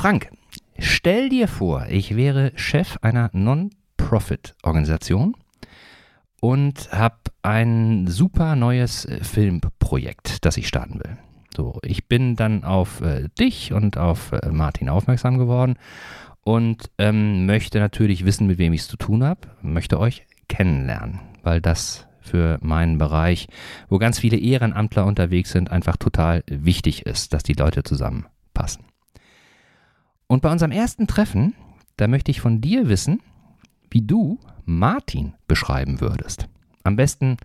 Frank, stell dir vor, ich wäre Chef einer Non-Profit-Organisation und habe ein super neues äh, Filmprojekt, das ich starten will. So, ich bin dann auf äh, dich und auf äh, Martin aufmerksam geworden und ähm, möchte natürlich wissen, mit wem ich es zu tun habe, möchte euch kennenlernen, weil das für meinen Bereich, wo ganz viele Ehrenamtler unterwegs sind, einfach total wichtig ist, dass die Leute zusammenpassen. Und bei unserem ersten Treffen, da möchte ich von dir wissen, wie du Martin beschreiben würdest. Am besten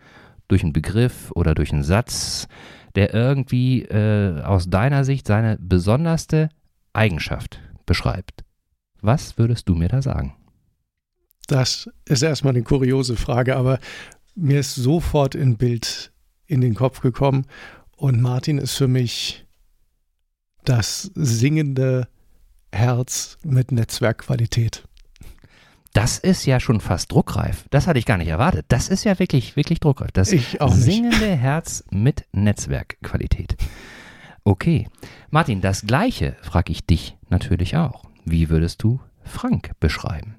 durch einen Begriff oder durch einen Satz, der irgendwie äh, aus deiner Sicht seine besonderste Eigenschaft beschreibt. Was würdest du mir da sagen? Das ist erstmal eine kuriose Frage, aber mir ist sofort ein Bild in den Kopf gekommen und Martin ist für mich das singende Herz mit Netzwerkqualität. Das ist ja schon fast druckreif. Das hatte ich gar nicht erwartet. Das ist ja wirklich, wirklich druckreif. Das ich auch singende Herz mit Netzwerkqualität. Okay. Martin, das Gleiche frage ich dich natürlich auch. Wie würdest du Frank beschreiben?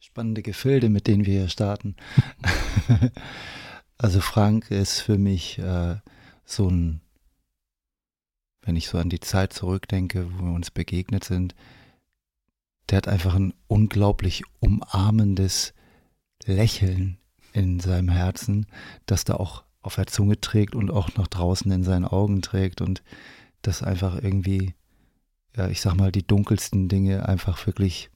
Spannende Gefilde, mit denen wir hier starten. also Frank ist für mich äh, so ein, wenn ich so an die Zeit zurückdenke, wo wir uns begegnet sind, der hat einfach ein unglaublich umarmendes Lächeln in seinem Herzen, das da auch auf der Zunge trägt und auch nach draußen in seinen Augen trägt und das einfach irgendwie, ja, ich sag mal, die dunkelsten Dinge einfach wirklich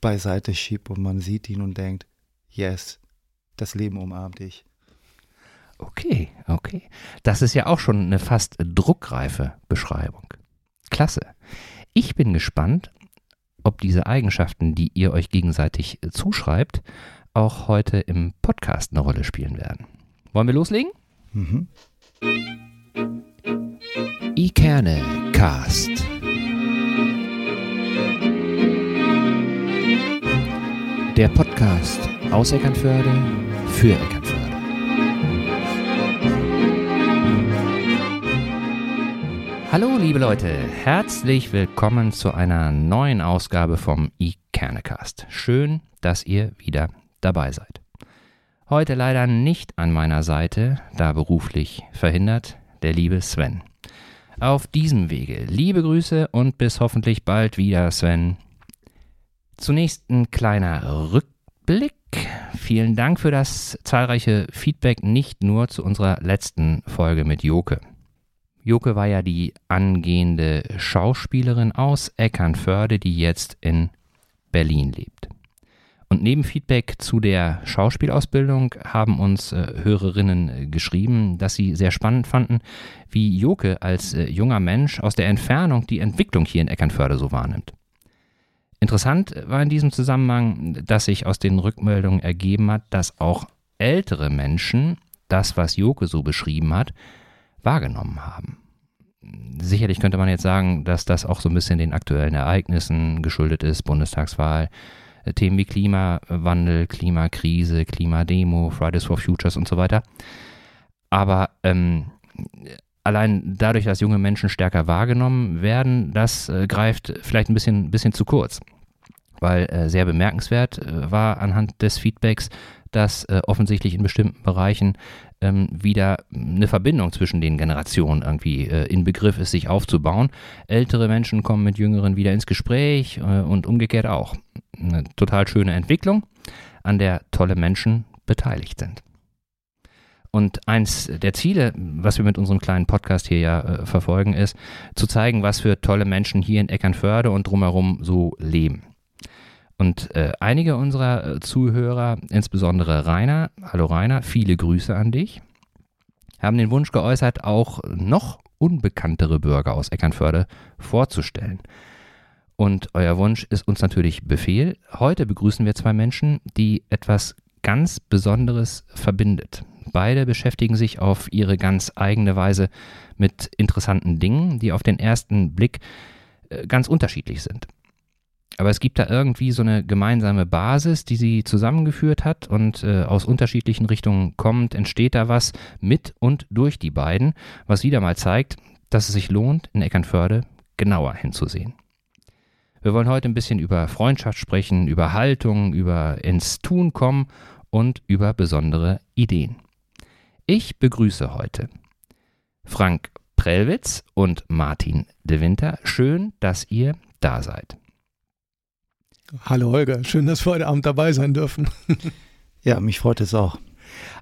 beiseite schiebt und man sieht ihn und denkt, yes, das Leben umarmt dich. Okay, okay. Das ist ja auch schon eine fast druckreife Beschreibung. Klasse. Ich bin gespannt, ob diese Eigenschaften, die ihr euch gegenseitig äh, zuschreibt, auch heute im Podcast eine Rolle spielen werden. Wollen wir loslegen? Mhm. Ikerne Cast. Der Podcast aus Eckernförde für Eckernförde. Hallo liebe Leute, herzlich willkommen zu einer neuen Ausgabe vom iKernecast. Schön, dass ihr wieder dabei seid. Heute leider nicht an meiner Seite, da beruflich verhindert, der liebe Sven. Auf diesem Wege liebe Grüße und bis hoffentlich bald wieder, Sven. Zunächst ein kleiner Rückblick. Vielen Dank für das zahlreiche Feedback, nicht nur zu unserer letzten Folge mit Joke. Joke war ja die angehende Schauspielerin aus Eckernförde, die jetzt in Berlin lebt. Und neben Feedback zu der Schauspielausbildung haben uns äh, Hörerinnen äh, geschrieben, dass sie sehr spannend fanden, wie Joke als äh, junger Mensch aus der Entfernung die Entwicklung hier in Eckernförde so wahrnimmt. Interessant war in diesem Zusammenhang, dass sich aus den Rückmeldungen ergeben hat, dass auch ältere Menschen das, was Joke so beschrieben hat, wahrgenommen haben. Sicherlich könnte man jetzt sagen, dass das auch so ein bisschen den aktuellen Ereignissen geschuldet ist, Bundestagswahl, äh, Themen wie Klimawandel, Klimakrise, Klimademo, Fridays for Futures und so weiter. Aber ähm, allein dadurch, dass junge Menschen stärker wahrgenommen werden, das äh, greift vielleicht ein bisschen, bisschen zu kurz. Weil äh, sehr bemerkenswert äh, war anhand des Feedbacks, dass äh, offensichtlich in bestimmten Bereichen ähm, wieder eine Verbindung zwischen den Generationen irgendwie äh, in Begriff ist, sich aufzubauen. Ältere Menschen kommen mit Jüngeren wieder ins Gespräch äh, und umgekehrt auch. Eine total schöne Entwicklung, an der tolle Menschen beteiligt sind. Und eins der Ziele, was wir mit unserem kleinen Podcast hier ja äh, verfolgen, ist, zu zeigen, was für tolle Menschen hier in Eckernförde und drumherum so leben. Und äh, einige unserer äh, Zuhörer, insbesondere Rainer, hallo Rainer, viele Grüße an dich, haben den Wunsch geäußert, auch noch unbekanntere Bürger aus Eckernförde vorzustellen. Und euer Wunsch ist uns natürlich Befehl. Heute begrüßen wir zwei Menschen, die etwas ganz Besonderes verbindet. Beide beschäftigen sich auf ihre ganz eigene Weise mit interessanten Dingen, die auf den ersten Blick äh, ganz unterschiedlich sind. Aber es gibt da irgendwie so eine gemeinsame Basis, die sie zusammengeführt hat und äh, aus unterschiedlichen Richtungen kommt, entsteht da was mit und durch die beiden, was wieder mal zeigt, dass es sich lohnt, in Eckernförde genauer hinzusehen. Wir wollen heute ein bisschen über Freundschaft sprechen, über Haltung, über ins Tun kommen und über besondere Ideen. Ich begrüße heute Frank Prellwitz und Martin de Winter. Schön, dass ihr da seid. Hallo Holger, schön, dass wir heute Abend dabei sein dürfen. ja, mich freut es auch.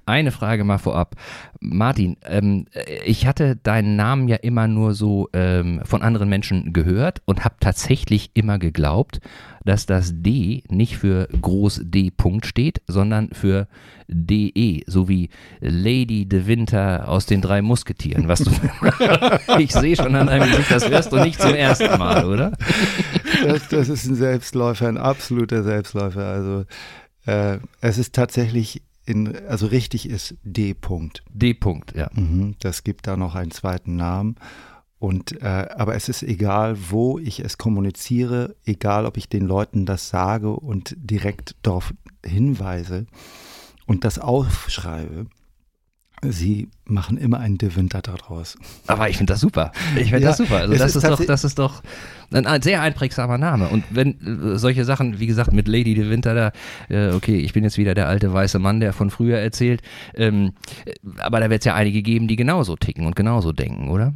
Eine Frage mal vorab. Martin, ähm, ich hatte deinen Namen ja immer nur so ähm, von anderen Menschen gehört und habe tatsächlich immer geglaubt, dass das D nicht für Groß D Punkt steht, sondern für DE, so wie Lady de Winter aus den drei Musketieren. Was du ich sehe schon an deinem Gesicht, das hörst du nicht zum ersten Mal, oder? Das, das ist ein Selbstläufer, ein absoluter Selbstläufer. Also äh, es ist tatsächlich in, also richtig ist D. -Punkt. D. -Punkt, ja. Mhm, das gibt da noch einen zweiten Namen. Und, äh, aber es ist egal, wo ich es kommuniziere, egal, ob ich den Leuten das sage und direkt darauf hinweise und das aufschreibe. Sie machen immer einen De Winter daraus. Aber ich finde das super. Ich finde ja, das super. Also das ist, ist doch, das ist doch ein, ein, sehr einprägsamer Name. Und wenn äh, solche Sachen, wie gesagt, mit Lady De Winter da, äh, okay, ich bin jetzt wieder der alte weiße Mann, der von früher erzählt. Ähm, äh, aber da wird es ja einige geben, die genauso ticken und genauso denken, oder?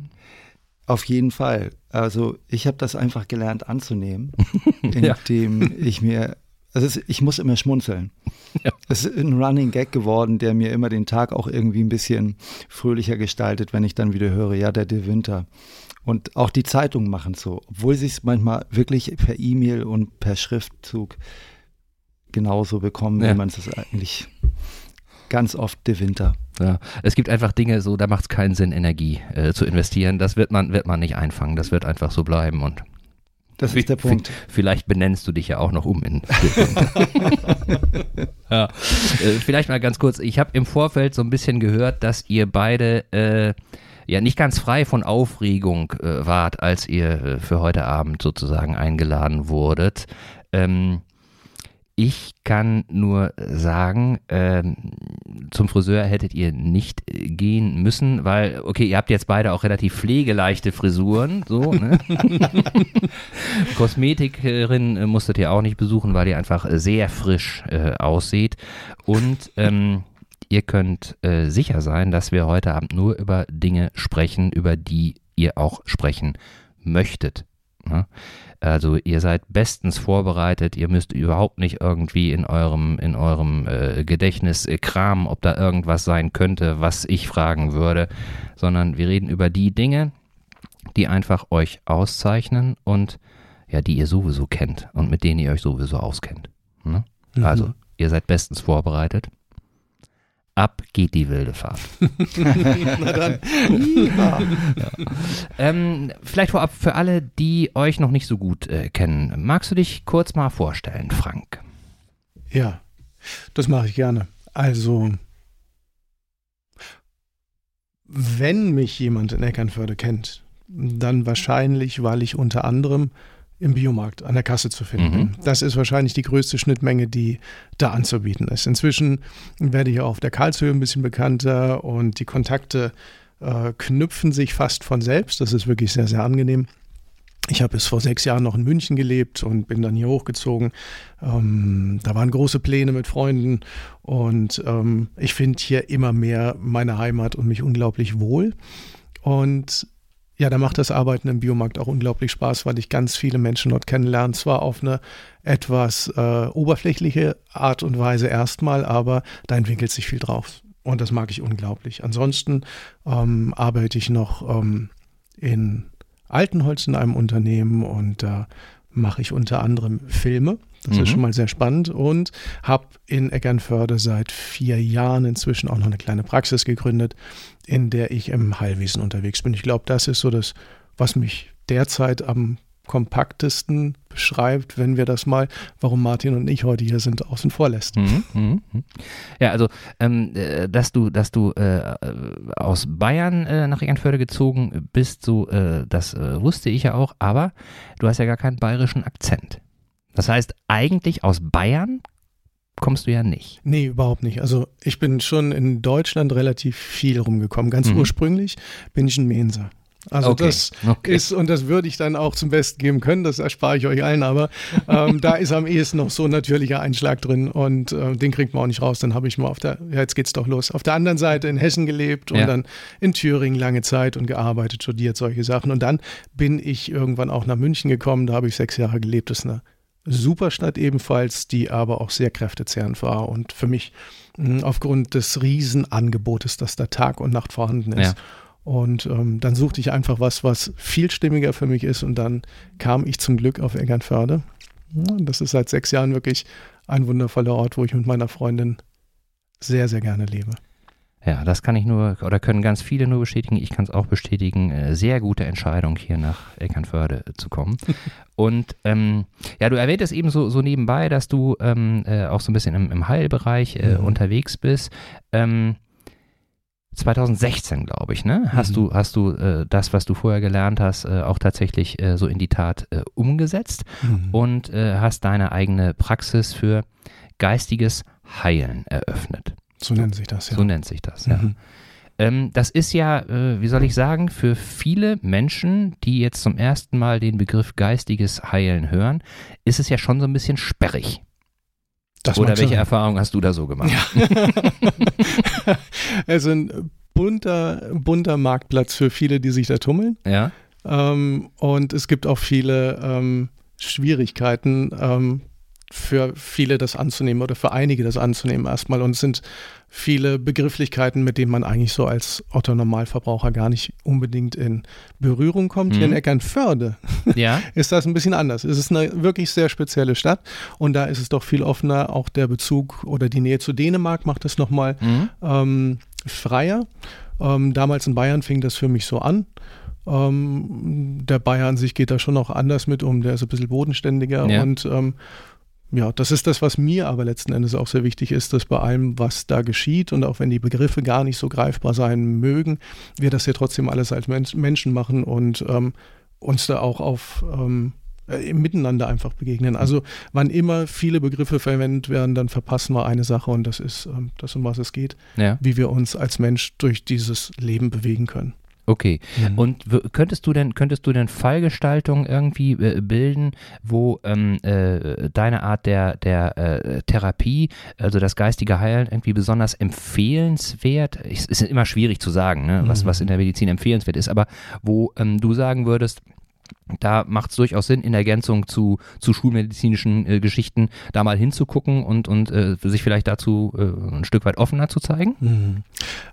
Auf jeden Fall. Also ich habe das einfach gelernt anzunehmen, indem ja. ich mir also es, ich muss immer schmunzeln. Ja. Es ist ein Running Gag geworden, der mir immer den Tag auch irgendwie ein bisschen fröhlicher gestaltet, wenn ich dann wieder höre, ja, der De Winter. Und auch die Zeitungen machen es so, obwohl sie es manchmal wirklich per E-Mail und per Schriftzug genauso bekommen, ja. wie man es eigentlich ganz oft De Winter. Ja, es gibt einfach Dinge, so da macht es keinen Sinn, Energie äh, zu investieren. Das wird man, wird man nicht einfangen. Das wird einfach so bleiben und das ist der Punkt. Vielleicht benennst du dich ja auch noch um in. ja. Äh, vielleicht mal ganz kurz. Ich habe im Vorfeld so ein bisschen gehört, dass ihr beide äh, ja nicht ganz frei von Aufregung äh, wart, als ihr äh, für heute Abend sozusagen eingeladen wurdet. Ähm, ich kann nur sagen, äh, zum Friseur hättet ihr nicht äh, gehen müssen, weil, okay, ihr habt jetzt beide auch relativ pflegeleichte Frisuren, so, ne? Kosmetikerin äh, musstet ihr auch nicht besuchen, weil ihr einfach sehr frisch äh, aussieht. Und ähm, ihr könnt äh, sicher sein, dass wir heute Abend nur über Dinge sprechen, über die ihr auch sprechen möchtet. Ne? Also ihr seid bestens vorbereitet, ihr müsst überhaupt nicht irgendwie in eurem, in eurem äh, Gedächtnis äh, kramen, ob da irgendwas sein könnte, was ich fragen würde, sondern wir reden über die Dinge, die einfach euch auszeichnen und ja, die ihr sowieso kennt und mit denen ihr euch sowieso auskennt. Ne? Mhm. Also, ihr seid bestens vorbereitet ab geht die wilde Fahrt. Na dann. ja. ähm, vielleicht vorab für alle, die euch noch nicht so gut äh, kennen. Magst du dich kurz mal vorstellen, Frank? Ja, das mache ich gerne. Also, wenn mich jemand in Eckernförde kennt, dann wahrscheinlich, weil ich unter anderem im Biomarkt an der Kasse zu finden. Mhm. Das ist wahrscheinlich die größte Schnittmenge, die da anzubieten ist. Inzwischen werde ich auch auf der Karlshöhe ein bisschen bekannter und die Kontakte äh, knüpfen sich fast von selbst. Das ist wirklich sehr, sehr angenehm. Ich habe bis vor sechs Jahren noch in München gelebt und bin dann hier hochgezogen. Ähm, da waren große Pläne mit Freunden und ähm, ich finde hier immer mehr meine Heimat und mich unglaublich wohl. Und ja, da macht das Arbeiten im Biomarkt auch unglaublich Spaß, weil ich ganz viele Menschen dort kennenlerne. Zwar auf eine etwas äh, oberflächliche Art und Weise erstmal, aber da entwickelt sich viel drauf. Und das mag ich unglaublich. Ansonsten ähm, arbeite ich noch ähm, in Altenholz in einem Unternehmen und da äh, mache ich unter anderem Filme. Das mhm. ist schon mal sehr spannend und habe in Eckernförde seit vier Jahren inzwischen auch noch eine kleine Praxis gegründet, in der ich im Heilwesen unterwegs bin. Ich glaube, das ist so das, was mich derzeit am kompaktesten beschreibt, wenn wir das mal, warum Martin und ich heute hier sind, außen vor lässt. Mhm, mh, mh. Ja, also ähm, äh, dass du, dass du äh, aus Bayern äh, nach Eckernförde gezogen bist, so äh, das äh, wusste ich ja auch, aber du hast ja gar keinen bayerischen Akzent. Das heißt, eigentlich aus Bayern kommst du ja nicht. Nee, überhaupt nicht. Also ich bin schon in Deutschland relativ viel rumgekommen. Ganz mhm. ursprünglich bin ich ein Menser. Also Okay, das okay. ist, und das würde ich dann auch zum Besten geben können, das erspare ich euch allen, aber ähm, da ist am ehesten noch so ein natürlicher Einschlag drin und äh, den kriegt man auch nicht raus. Dann habe ich mal auf der, ja, jetzt geht's doch los, auf der anderen Seite in Hessen gelebt und Ja. dann in Thüringen lange Zeit und gearbeitet, studiert, solche Sachen. Und dann bin ich irgendwann auch nach München gekommen, da habe ich sechs Jahre gelebt. Das ist eine super Stadt ebenfalls, die aber auch sehr kräftezehrend war und für mich mh, aufgrund des Riesenangebotes, das da Tag und Nacht vorhanden ist. Ja. Und ähm, dann suchte ich einfach was, was viel stimmiger für mich ist. Und dann kam ich zum Glück auf. Ja, und das ist seit sechs Jahren wirklich ein wundervoller Ort, wo ich mit meiner Freundin sehr, sehr gerne lebe. Ja, das kann ich nur, oder können ganz viele nur bestätigen. Ich kann es auch bestätigen. Äh, Sehr gute Entscheidung, hier nach Eckernförde zu kommen. Und ähm, ja, du erwähntest eben so, so nebenbei, dass du ähm, äh, auch so ein bisschen im, im Heilbereich äh, Mhm. unterwegs bist. Ähm, 2016, glaube ich, ne? Hast Mhm. du, hast du äh, das, was du vorher gelernt hast, äh, auch tatsächlich äh, so in die Tat umgesetzt und äh, hast deine eigene Praxis für geistiges Heilen eröffnet. So nennt sich das, ja. So nennt sich das, ja. Mhm. Ähm, das ist ja, äh, wie soll ich sagen, für viele Menschen, die jetzt zum ersten Mal den Begriff geistiges Heilen hören, ist es ja schon so ein bisschen sperrig. Das Oder welche sein. Erfahrungen hast du da so gemacht? also ein bunter, bunter Marktplatz für viele, die sich da tummeln. Ja, Ähm, und es gibt auch viele ähm, Schwierigkeiten ähm, für viele das anzunehmen oder für einige das anzunehmen erstmal. Und es sind viele Begrifflichkeiten, mit denen man eigentlich so als Otto-Normalverbraucher gar nicht unbedingt in Berührung kommt. Hier in Mhm. Eckernförde ja, ist das ein bisschen anders. Es ist eine wirklich sehr spezielle Stadt und da ist es doch viel offener. Auch der Bezug oder die Nähe zu Dänemark macht es nochmal mhm. ähm, freier. Ähm, damals in Bayern fing das für mich so an. Ähm, der Bayer an sich geht da schon auch anders mit um, der ist ein bisschen bodenständiger Ja. und ähm, ja, das ist das, was mir aber letzten Endes auch sehr wichtig ist, dass bei allem, was da geschieht und auch wenn die Begriffe gar nicht so greifbar sein mögen, wir das ja trotzdem alles als Mensch, Menschen machen und ähm, uns da auch auf ähm, äh, Miteinander einfach begegnen. Also wann immer viele Begriffe verwendet werden, dann verpassen wir eine Sache und das ist ähm, das, um was es geht ja, wie wir uns als Mensch durch dieses Leben bewegen können. Okay. Und w- könntest du denn, könntest du denn Fallgestaltung irgendwie äh, bilden, wo ähm, äh, deine Art der, der äh, Therapie, also das geistige Heilen, irgendwie besonders empfehlenswert, es ist immer schwierig zu sagen, ne, was, Mhm. was in der Medizin empfehlenswert ist, aber wo ähm, du sagen würdest, da macht es durchaus Sinn, in Ergänzung zu, zu schulmedizinischen äh, Geschichten da mal hinzugucken und, und äh, sich vielleicht dazu äh, ein Stück weit offener zu zeigen?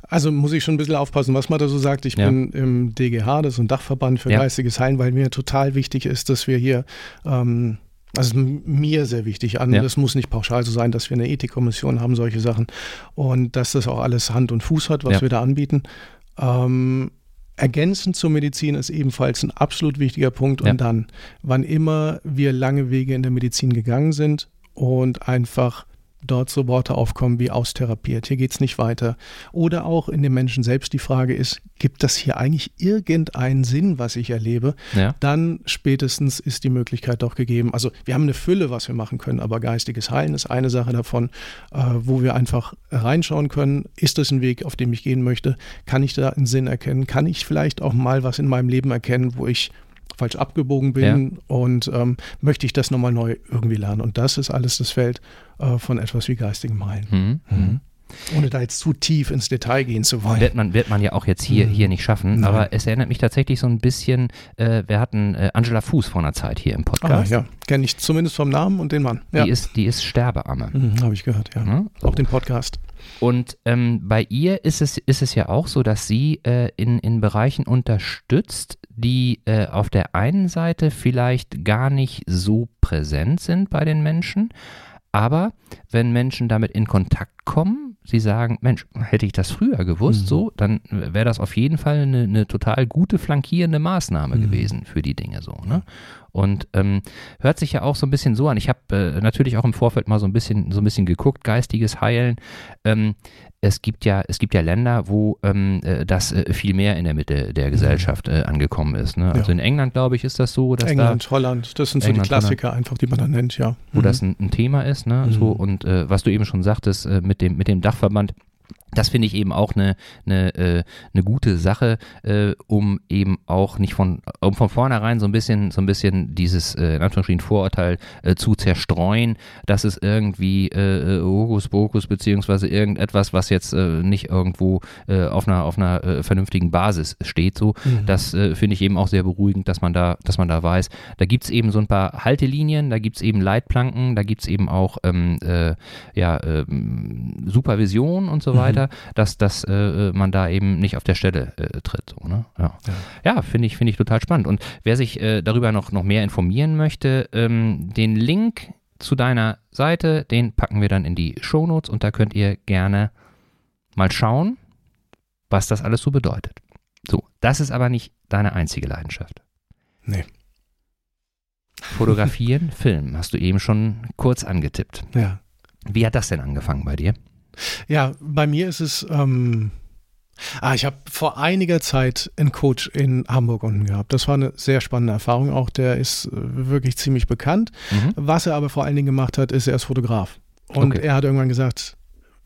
Also muss ich schon ein bisschen aufpassen, was man da so sagt. Ich Ja. bin im DGH, das ist ein Dachverband für Ja. geistiges Heilen, weil mir total wichtig ist, dass wir hier, ähm, also mir sehr wichtig an, Ja. das muss nicht pauschal so sein, dass wir eine Ethikkommission haben, solche Sachen und dass das auch alles Hand und Fuß hat, was Ja. wir da anbieten. Ähm, Ergänzend zur Medizin ist ebenfalls ein absolut wichtiger Punkt. Und Ja. dann, wann immer wir lange Wege in der Medizin gegangen sind und einfach dort so Worte aufkommen wie austherapiert, hier geht es nicht weiter. Oder auch in dem Menschen selbst die Frage ist, gibt das hier eigentlich irgendeinen Sinn, was ich erlebe? Ja. Dann spätestens ist die Möglichkeit doch gegeben. Also wir haben eine Fülle, was wir machen können, aber geistiges Heilen ist eine Sache davon, äh, wo wir einfach reinschauen können, ist das ein Weg, auf dem ich gehen möchte? Kann ich da einen Sinn erkennen? Kann ich vielleicht auch mal was in meinem Leben erkennen, wo ich falsch abgebogen bin und ähm, möchte ich das nochmal neu irgendwie lernen? Und das ist alles das Feld äh, von etwas wie geistigem Heilen. Mhm. Mhm. Ohne da jetzt zu tief ins Detail gehen zu wollen. Wird man, wird man ja auch jetzt hier, Mhm. hier nicht schaffen, Nein. aber es erinnert mich tatsächlich so ein bisschen, äh, wir hatten äh, Angela Fuß vor einer Zeit hier im Ah, Podcast. ja, kenne ich zumindest vom Namen und den Mann. Ja, Die, ist, die ist Sterbeamme. mhm, habe ich gehört, ja. Ne? So. Auch den Podcast. Und ähm, bei ihr ist es, ist es ja auch so, dass sie äh, in, in Bereichen unterstützt, die äh, auf der einen Seite vielleicht gar nicht so präsent sind bei den Menschen, aber wenn Menschen damit in Kontakt kommen, sie sagen, Mensch, hätte ich das früher gewusst, Mhm. so, dann wäre das auf jeden Fall eine, eine total gute flankierende Maßnahme Mhm. gewesen für die Dinge so. Ne? Und ähm, hört sich ja auch so ein bisschen so an. Ich habe äh, natürlich auch im Vorfeld mal so ein bisschen so ein bisschen geguckt, geistiges Heilen. Ähm, es gibt ja es gibt ja Länder, wo ähm, äh, das äh, viel mehr in der Mitte der Gesellschaft äh, angekommen ist. Ne? Also Ja. in England glaube ich ist das so, dass da England, Holland, das sind so England, die Klassiker einfach, die man dann nennt, ja. wo Mhm. das ein, ein Thema ist, ne? Mhm. So und äh, was du eben schon sagtest äh, mit dem mit dem Dachverband das finde ich eben auch eine, eine, äh, eine gute Sache, äh, um eben auch nicht von, um von vornherein so ein bisschen, so ein bisschen dieses, äh, in Anführungsstrichen, Vorurteil äh, zu zerstreuen, dass es irgendwie äh, Hokuspokus beziehungsweise irgendetwas, was jetzt äh, nicht irgendwo äh, auf einer, auf einer äh, vernünftigen Basis steht, so. Mhm. Das äh, finde ich eben auch sehr beruhigend, dass man da, dass man da weiß. Da gibt es eben so ein paar Haltelinien, da gibt es eben Leitplanken, da gibt es eben auch ähm, äh, ja, ähm, Supervision und so mhm. Weiter dass, dass äh, man da eben nicht auf der Stelle äh, tritt. So, ne? Ja, ja. ja finde ich, find ich total spannend. Und wer sich äh, darüber noch, noch mehr informieren möchte, ähm, den Link zu deiner Seite, den packen wir dann in die Shownotes und da könnt ihr gerne mal schauen, was das alles so bedeutet. So, das ist aber nicht deine einzige Leidenschaft. Nee. Fotografieren, Filmen, hast du eben schon kurz angetippt. Ja. Wie hat das denn angefangen bei dir? Ja, bei mir ist es. Ähm, ah, ich habe vor einiger Zeit einen Coach in Hamburg unten gehabt. Das war eine sehr spannende Erfahrung. Auch der ist äh, wirklich ziemlich bekannt. Mhm. Was er aber vor allen Dingen gemacht hat, ist, er ist Fotograf. Und okay. er hat irgendwann gesagt,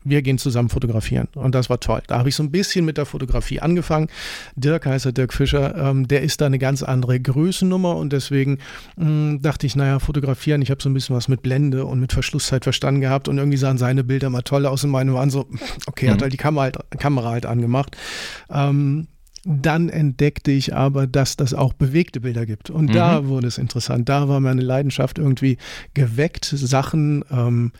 wir gehen zusammen fotografieren. Und das war toll. Da habe ich so ein bisschen mit der Fotografie angefangen. Dirk heißt er, Dirk Fischer, ähm, der ist da eine ganz andere Größennummer und deswegen mh, hm, dachte ich, naja, fotografieren, ich habe so ein bisschen was mit Blende und mit Verschlusszeit verstanden gehabt und irgendwie sahen seine Bilder mal toll aus und meine waren so, okay, mhm. hat halt die Kamera halt, Kamera halt angemacht. Ähm, dann entdeckte ich aber, dass das auch bewegte Bilder gibt. Und mhm. da wurde es interessant. Da war meine Leidenschaft irgendwie geweckt, Sachen ähm,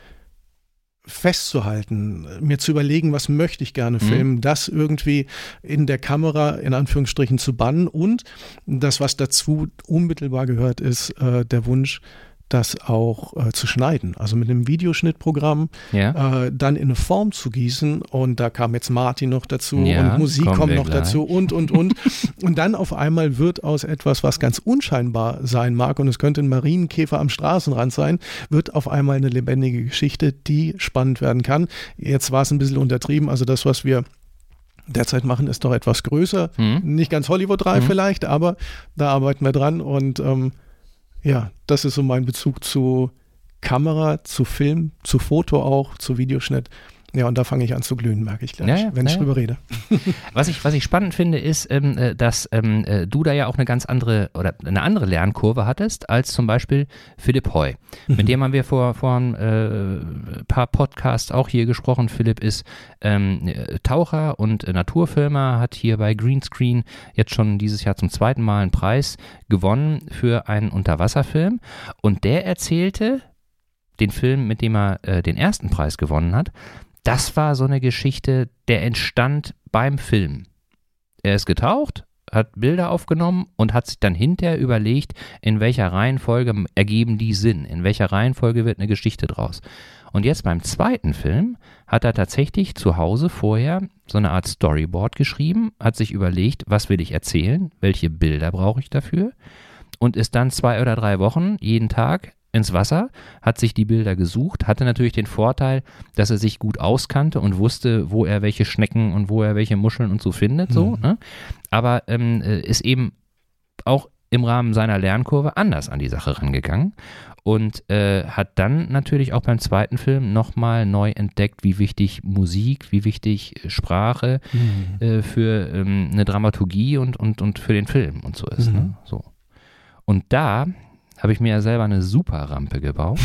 festzuhalten, mir zu überlegen, was möchte ich gerne mhm. filmen, mhm. das irgendwie in der Kamera in Anführungsstrichen zu bannen und das, was dazu unmittelbar gehört, ist äh, der Wunsch, das auch äh, zu schneiden. Also mit einem Videoschnittprogramm ja. äh, dann in eine Form zu gießen. Und da kam jetzt Martin noch dazu ja, und Musik kommt noch gleich. dazu und, und, und. und dann auf einmal wird aus etwas, was ganz unscheinbar sein mag, und es könnte ein Marienkäfer am Straßenrand sein, wird auf einmal eine lebendige Geschichte, die spannend werden kann. Jetzt war es ein bisschen untertrieben. Also das, was wir derzeit machen, ist doch etwas größer. Mhm. Nicht ganz Hollywood-reif mhm. vielleicht, aber da arbeiten wir dran und ähm, ja, das ist so mein Bezug zu Kamera, zu Film, zu Foto auch, zu Videoschnitt. Ja, und da fange ich an zu glühen, merke ich gleich, ja, wenn ja, ich drüber rede. Was ich, was ich spannend finde, ist, ähm, äh, dass ähm, äh, du da ja auch eine ganz andere oder eine andere Lernkurve hattest als zum Beispiel Philipp Heu. Mhm. Mit dem haben wir vor, vor ein äh, paar Podcasts auch hier gesprochen. Philipp ist ähm, Taucher und Naturfilmer, hat hier bei Greenscreen jetzt schon dieses Jahr zum zweiten Mal einen Preis gewonnen für einen Unterwasserfilm. Und der erzählte, den Film, mit dem er äh, den ersten Preis gewonnen hat, das war so eine Geschichte, der entstand beim Film. Er ist getaucht, hat Bilder aufgenommen und hat sich dann hinterher überlegt, in welcher Reihenfolge ergeben die Sinn, in welcher Reihenfolge wird eine Geschichte draus. Und jetzt beim zweiten Film hat er tatsächlich zu Hause vorher so eine Art Storyboard geschrieben, hat sich überlegt, was will ich erzählen, welche Bilder brauche ich dafür und ist dann zwei oder drei Wochen jeden Tag ins Wasser, hat sich die Bilder gesucht, hatte natürlich den Vorteil, dass er sich gut auskannte und wusste, wo er welche Schnecken und wo er welche Muscheln und so findet, so, mhm. ne? aber ähm, äh, ist eben auch im Rahmen seiner Lernkurve anders an die Sache rangegangen und äh, hat dann natürlich auch beim zweiten Film nochmal neu entdeckt, wie wichtig Musik, wie wichtig Sprache mhm. äh, für ähm, eine Dramaturgie und, und, und für den Film und so ist. Mhm. Ne? So. Und da habe ich mir ja selber eine super Rampe gebaut.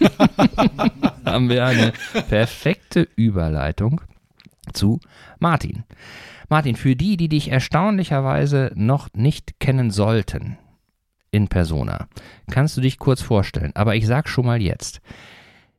haben wir eine perfekte Überleitung zu Martin. Martin, für die, die dich erstaunlicherweise noch nicht kennen sollten in Persona, kannst du dich kurz vorstellen. Aber ich sag schon mal jetzt.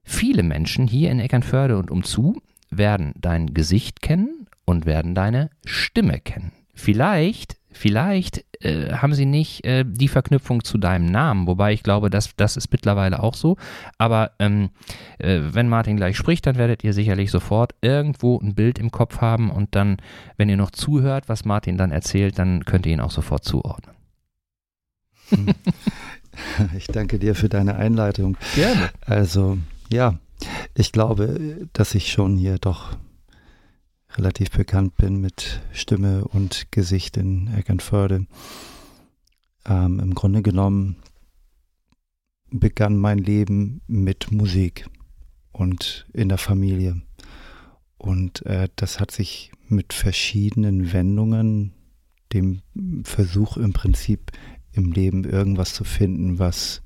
Viele Menschen hier in Eckernförde und umzu werden dein Gesicht kennen und werden deine Stimme kennen. Vielleicht Vielleicht äh, haben sie nicht äh, die Verknüpfung zu deinem Namen, wobei ich glaube, dass, das ist mittlerweile auch so. Aber ähm, äh, wenn Martin gleich spricht, dann werdet ihr sicherlich sofort irgendwo ein Bild im Kopf haben und dann, wenn ihr noch zuhört, was Martin dann erzählt, dann könnt ihr ihn auch sofort zuordnen. Ich danke dir für deine Einleitung. Gerne. Also, ja, ich glaube, dass ich schon hier doch relativ bekannt bin mit Stimme und Gesicht in Eckernförde. Ähm, Im Grunde genommen begann mein Leben mit Musik und in der Familie. Und äh, das hat sich mit verschiedenen Wendungen, dem Versuch im Prinzip im Leben irgendwas zu finden, was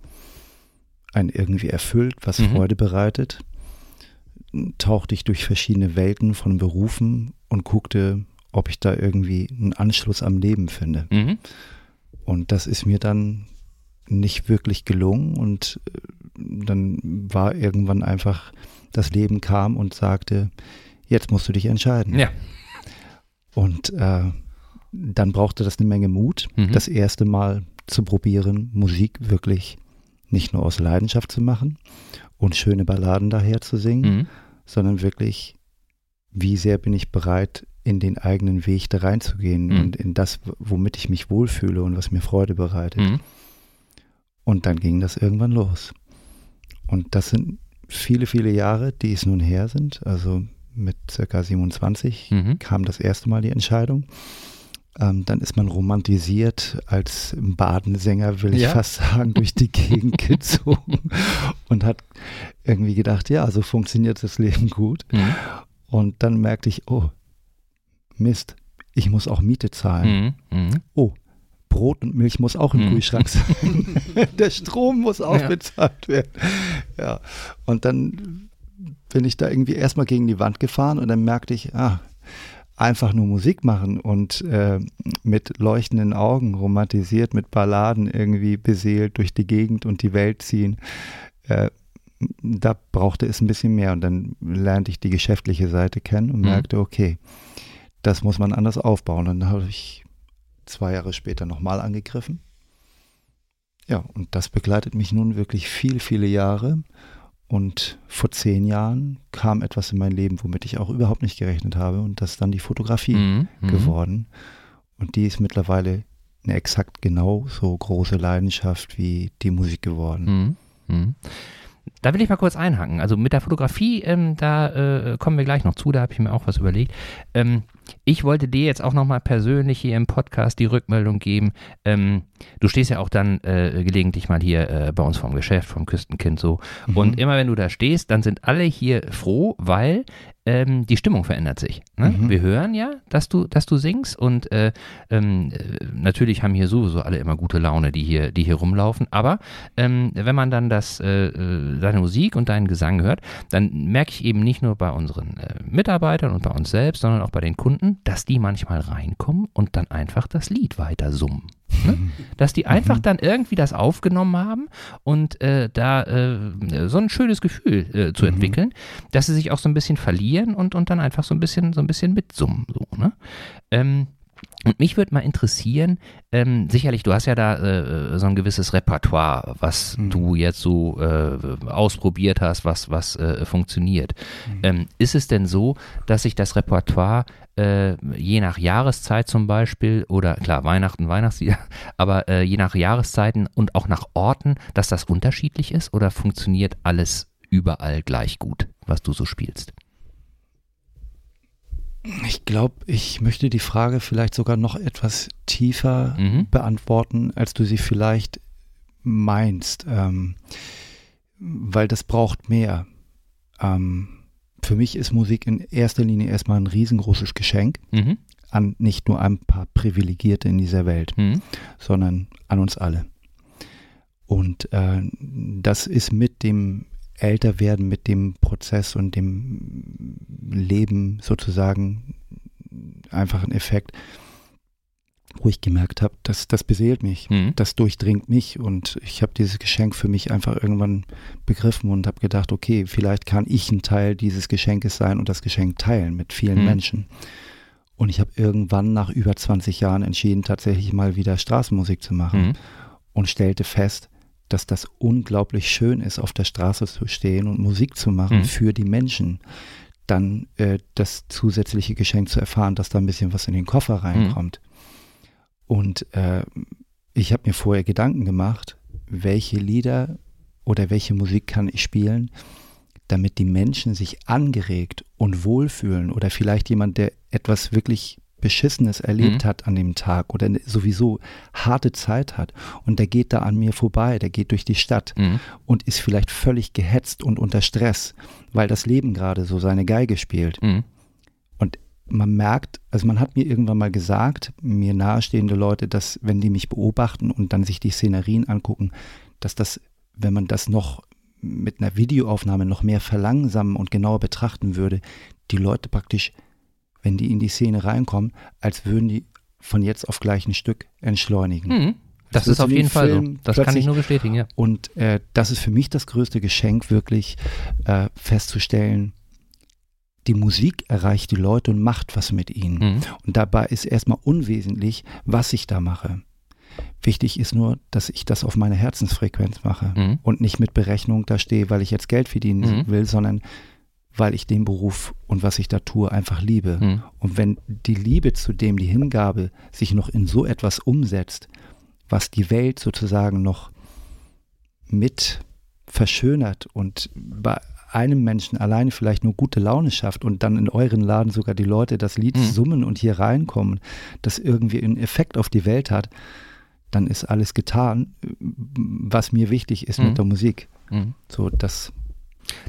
einen irgendwie erfüllt, was mhm. Freude bereitet, tauchte ich durch verschiedene Welten von Berufen und guckte, ob ich da irgendwie einen Anschluss am Leben finde. Mhm. Und das ist mir dann nicht wirklich gelungen und äh, dann war irgendwann einfach, das Leben kam und sagte, jetzt musst du dich entscheiden. Ja. Und äh, dann brauchte das eine Menge Mut, mhm. das erste Mal zu probieren, Musik wirklich nicht nur aus Leidenschaft zu machen und schöne Balladen daher zu singen, mhm. sondern wirklich, wie sehr bin ich bereit, in den eigenen Weg da reinzugehen mhm. und in das, womit ich mich wohlfühle und was mir Freude bereitet. Mhm. Und dann ging das irgendwann los. Und das sind viele, viele Jahre, die es nun her sind. Also mit circa 27 mhm. kam das erste Mal die Entscheidung. Ähm, dann ist man romantisiert als Badensänger, will ich ja. fast sagen, durch die Gegend gezogen und hat irgendwie gedacht, ja, so funktioniert das Leben gut. Mhm. Und dann merkte ich, oh, Mist, ich muss auch Miete zahlen. Mhm. mhm. Oh, Brot und Milch muss auch im mhm. Kühlschrank sein. Der Strom muss auch ja. bezahlt werden. Ja. Und dann bin ich da irgendwie erstmal gegen die Wand gefahren und dann merkte ich, ah, einfach nur Musik machen und äh, mit leuchtenden Augen romantisiert, mit Balladen irgendwie beseelt durch die Gegend und die Welt ziehen. Äh, da brauchte es ein bisschen mehr und dann lernte ich die geschäftliche Seite kennen und mhm. merkte, okay, das muss man anders aufbauen. Und dann habe ich zwei Jahre später nochmal angegriffen. Ja, und das begleitet mich nun wirklich viele, viele Jahre. Und vor zehn Jahren kam etwas in mein Leben, womit ich auch überhaupt nicht gerechnet habe. Und das ist dann die Fotografie mhm, mhm. geworden. Und die ist mittlerweile eine exakt genauso große Leidenschaft wie die Musik geworden. Mhm. Mhm. Da will ich mal kurz einhaken. Also mit der Fotografie, ähm, da äh, kommen wir gleich noch zu, da habe ich mir auch was überlegt. Ähm, ich wollte dir jetzt auch nochmal persönlich hier im Podcast die Rückmeldung geben. Ähm, du stehst ja auch dann äh, gelegentlich mal hier äh, bei uns vom Geschäft, vom Küstenkind so. Mhm. Und immer wenn du da stehst, dann sind alle hier froh, weil ähm, die Stimmung verändert sich. Ne? Mhm. Wir hören ja, dass du, dass du singst und äh, ähm, natürlich haben hier sowieso alle immer gute Laune, die hier, die hier rumlaufen. Aber ähm, wenn man dann das, äh, äh, deine Musik und deinen Gesang hört, dann merke ich eben nicht nur bei unseren äh, Mitarbeitern und bei uns selbst, sondern auch bei den Kunden, dass die manchmal reinkommen und dann einfach das Lied weiter summen. Ne? Dass die einfach mhm. dann irgendwie das aufgenommen haben und äh, da äh, so ein schönes Gefühl äh, zu mhm. entwickeln, dass sie sich auch so ein bisschen verlieren und, und dann einfach so ein bisschen, so ein bisschen mitsummen. So, ne? Ähm, und mich würde mal interessieren, ähm, sicherlich, du hast ja da äh, so ein gewisses Repertoire, was mhm. du jetzt so äh, ausprobiert hast, was, was äh, funktioniert. Mhm. Ähm, ist es denn so, dass sich das Repertoire äh, je nach Jahreszeit zum Beispiel oder klar, Weihnachten, Weihnachtslieder, aber äh, je nach Jahreszeiten und auch nach Orten, dass das unterschiedlich ist oder funktioniert alles überall gleich gut, was du so spielst? Ich glaube, ich möchte die Frage vielleicht sogar noch etwas tiefer mhm. beantworten, als du sie vielleicht meinst, ähm, weil das braucht mehr. Ähm, für mich ist Musik in erster Linie erstmal ein riesengroßes Geschenk mhm. an nicht nur ein paar Privilegierte in dieser Welt, mhm. sondern an uns alle. Und äh, das ist mit dem älter werden mit dem Prozess und dem Leben sozusagen einfach ein Effekt, wo ich gemerkt habe, dass das beseelt mich, mhm. das durchdringt mich und ich habe dieses Geschenk für mich einfach irgendwann begriffen und habe gedacht, okay, vielleicht kann ich ein Teil dieses Geschenkes sein und das Geschenk teilen mit vielen mhm. Menschen. Und ich habe irgendwann nach über 20 Jahren entschieden, tatsächlich mal wieder Straßenmusik zu machen mhm. und stellte fest, dass das unglaublich schön ist, auf der Straße zu stehen und Musik zu machen mhm. für die Menschen. Dann äh, das zusätzliche Geschenk zu erfahren, dass da ein bisschen was in den Koffer reinkommt. Und äh, ich habe mir vorher Gedanken gemacht, welche Lieder oder welche Musik kann ich spielen, damit die Menschen sich angeregt und wohlfühlen oder vielleicht jemand, der etwas wirklich Beschissenes erlebt mhm. hat an dem Tag oder sowieso harte Zeit hat und der geht da an mir vorbei, der geht durch die Stadt mhm. und ist vielleicht völlig gehetzt und unter Stress, weil das Leben gerade so seine Geige spielt. Mhm. Man merkt, also man hat mir irgendwann mal gesagt, mir nahestehende Leute, dass wenn die mich beobachten und dann sich die Szenerien angucken, dass das, wenn man das noch mit einer Videoaufnahme noch mehr verlangsamen und genauer betrachten würde, die Leute praktisch, wenn die in die Szene reinkommen, als würden die von jetzt auf gleich ein Stück entschleunigen. Mhm. Das, das ist auf jeden Fall so. Das kann ich nur bestätigen, ja. Und äh, das ist für mich das größte Geschenk, wirklich äh, festzustellen, die Musik erreicht die Leute und macht was mit ihnen. Mhm. Und dabei ist erstmal unwesentlich, was ich da mache. Wichtig ist nur, dass ich das auf meine Herzensfrequenz mache mhm. und nicht mit Berechnung da stehe, weil ich jetzt Geld verdienen mhm. will, sondern weil ich den Beruf und was ich da tue einfach liebe. Mhm. Und wenn die Liebe zu dem, die Hingabe sich noch in so etwas umsetzt, was die Welt sozusagen noch mit verschönert und bei einem Menschen alleine vielleicht nur gute Laune schafft und dann in euren Laden sogar die Leute das Lied mhm. summen und hier reinkommen, das irgendwie einen Effekt auf die Welt hat, dann ist alles getan, was mir wichtig ist mhm. mit der Musik. Mhm. So, das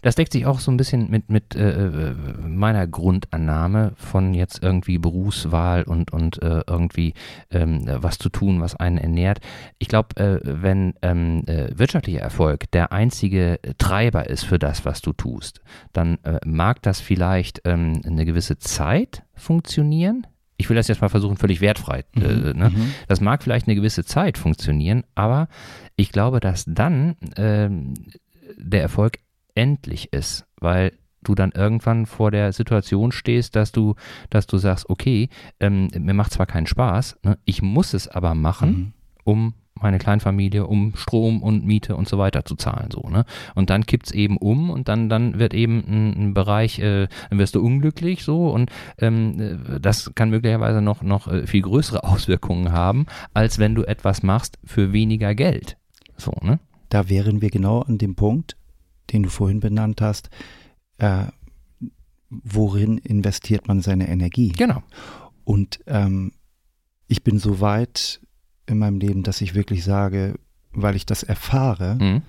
das deckt sich auch so ein bisschen mit, mit äh, äh, meiner Grundannahme von jetzt irgendwie Berufswahl und, und äh, irgendwie ähm, was zu tun, was einen ernährt. Ich glaube, äh, wenn ähm, äh, wirtschaftlicher Erfolg der einzige Treiber ist für das, was du tust, dann äh, mag das vielleicht ähm, eine gewisse Zeit funktionieren, ich will das jetzt mal versuchen, völlig wertfrei. Mhm. Äh, ne? mhm. Das mag vielleicht eine gewisse Zeit funktionieren, aber ich glaube, dass dann äh, der Erfolg endlich ist, weil du dann irgendwann vor der Situation stehst, dass du, dass du sagst, okay, ähm, mir macht zwar keinen Spaß, ne, ich muss es aber machen, mhm. um meine Kleinfamilie, um Strom und Miete und so weiter zu zahlen. So, ne? Und dann kippt es eben um und dann, dann wird eben ein, ein Bereich, äh, dann wirst du unglücklich so und ähm, äh, das kann möglicherweise noch, noch äh, viel größere Auswirkungen haben, als wenn du etwas machst für weniger Geld. So, ne? Da wären wir genau an dem Punkt, den du vorhin benannt hast, äh, worin investiert man seine Energie? Genau. Und ähm, ich bin so weit in meinem Leben, dass ich wirklich sage, weil ich das erfahre, mhm.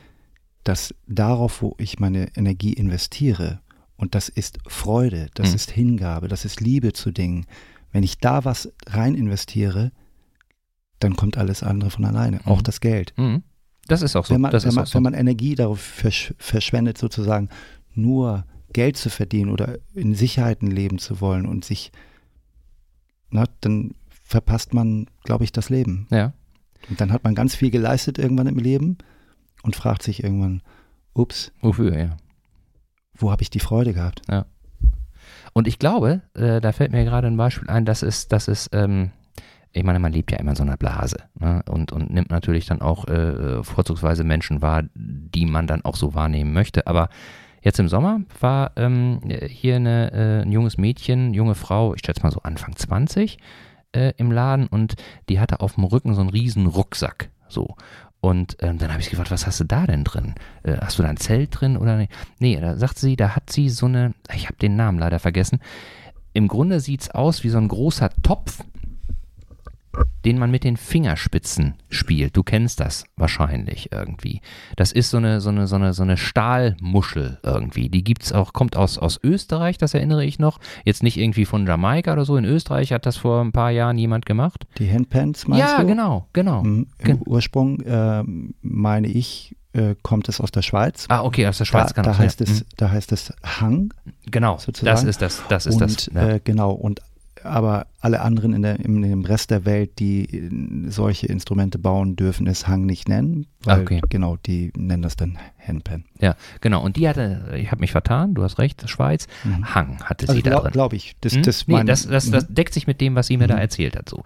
dass darauf, wo ich meine Energie investiere, und das ist Freude, das mhm. ist Hingabe, das ist Liebe zu Dingen, wenn ich da was rein investiere, dann kommt alles andere von alleine, mhm. auch das Geld. Mhm. Das ist auch so. Wenn man, wenn man, so. wenn man Energie darauf versch verschwendet, sozusagen nur Geld zu verdienen oder in Sicherheiten leben zu wollen und sich, na, dann verpasst man, glaube ich, das Leben. Ja. Und dann hat man ganz viel geleistet irgendwann im Leben und fragt sich irgendwann, ups. Wofür, ja. Wo habe ich die Freude gehabt? Ja. Und ich glaube, äh, da fällt mir gerade ein Beispiel ein, das ist, das ist, ähm, ich meine, man lebt ja immer in so einer Blase ne? und, und nimmt natürlich dann auch äh, vorzugsweise Menschen wahr, die man dann auch so wahrnehmen möchte. Aber jetzt im Sommer war ähm, hier eine, äh, ein junges Mädchen, junge Frau, ich schätze mal so Anfang 20, äh, im Laden und die hatte auf dem Rücken so einen riesen Rucksack. So. Und ähm, dann habe ich gefragt, was hast du da denn drin? Äh, hast du da ein Zelt drin oder nicht? Nee, da sagt sie, da hat sie so eine, ich habe den Namen leider vergessen. Im Grunde sieht es aus wie so ein großer Topf, den man mit den Fingerspitzen spielt. Du kennst das wahrscheinlich irgendwie. Das ist so eine, so eine, so eine, so eine Stahlmuschel irgendwie. Die gibt's auch, kommt aus, aus Österreich, das erinnere ich noch. Jetzt nicht irgendwie von Jamaika oder so. In Österreich hat das vor ein paar Jahren jemand gemacht. Die Handpants meinst ja, du? Ja, genau, genau. Im, im Ursprung äh, meine ich, äh, kommt es aus der Schweiz. Ah, okay, aus der Schweiz da, kann da heißt es, mhm. Da heißt es Hang. Genau, sozusagen. das ist das. das, ist und, das ja. äh, genau, und aber alle anderen in, der, in dem Rest der Welt, die solche Instrumente bauen, dürfen es Hang nicht nennen, weil okay. genau, die nennen das dann Handpan. Ja, genau. Und die hatte, ich habe mich vertan, du hast recht, Schweiz, mhm. Hang hatte also sie glaub, da drin. Glaube ich. Das, hm? das, nee, das, das, das, mhm. deckt sich mit dem, was sie mir da mhm. erzählt hat. So.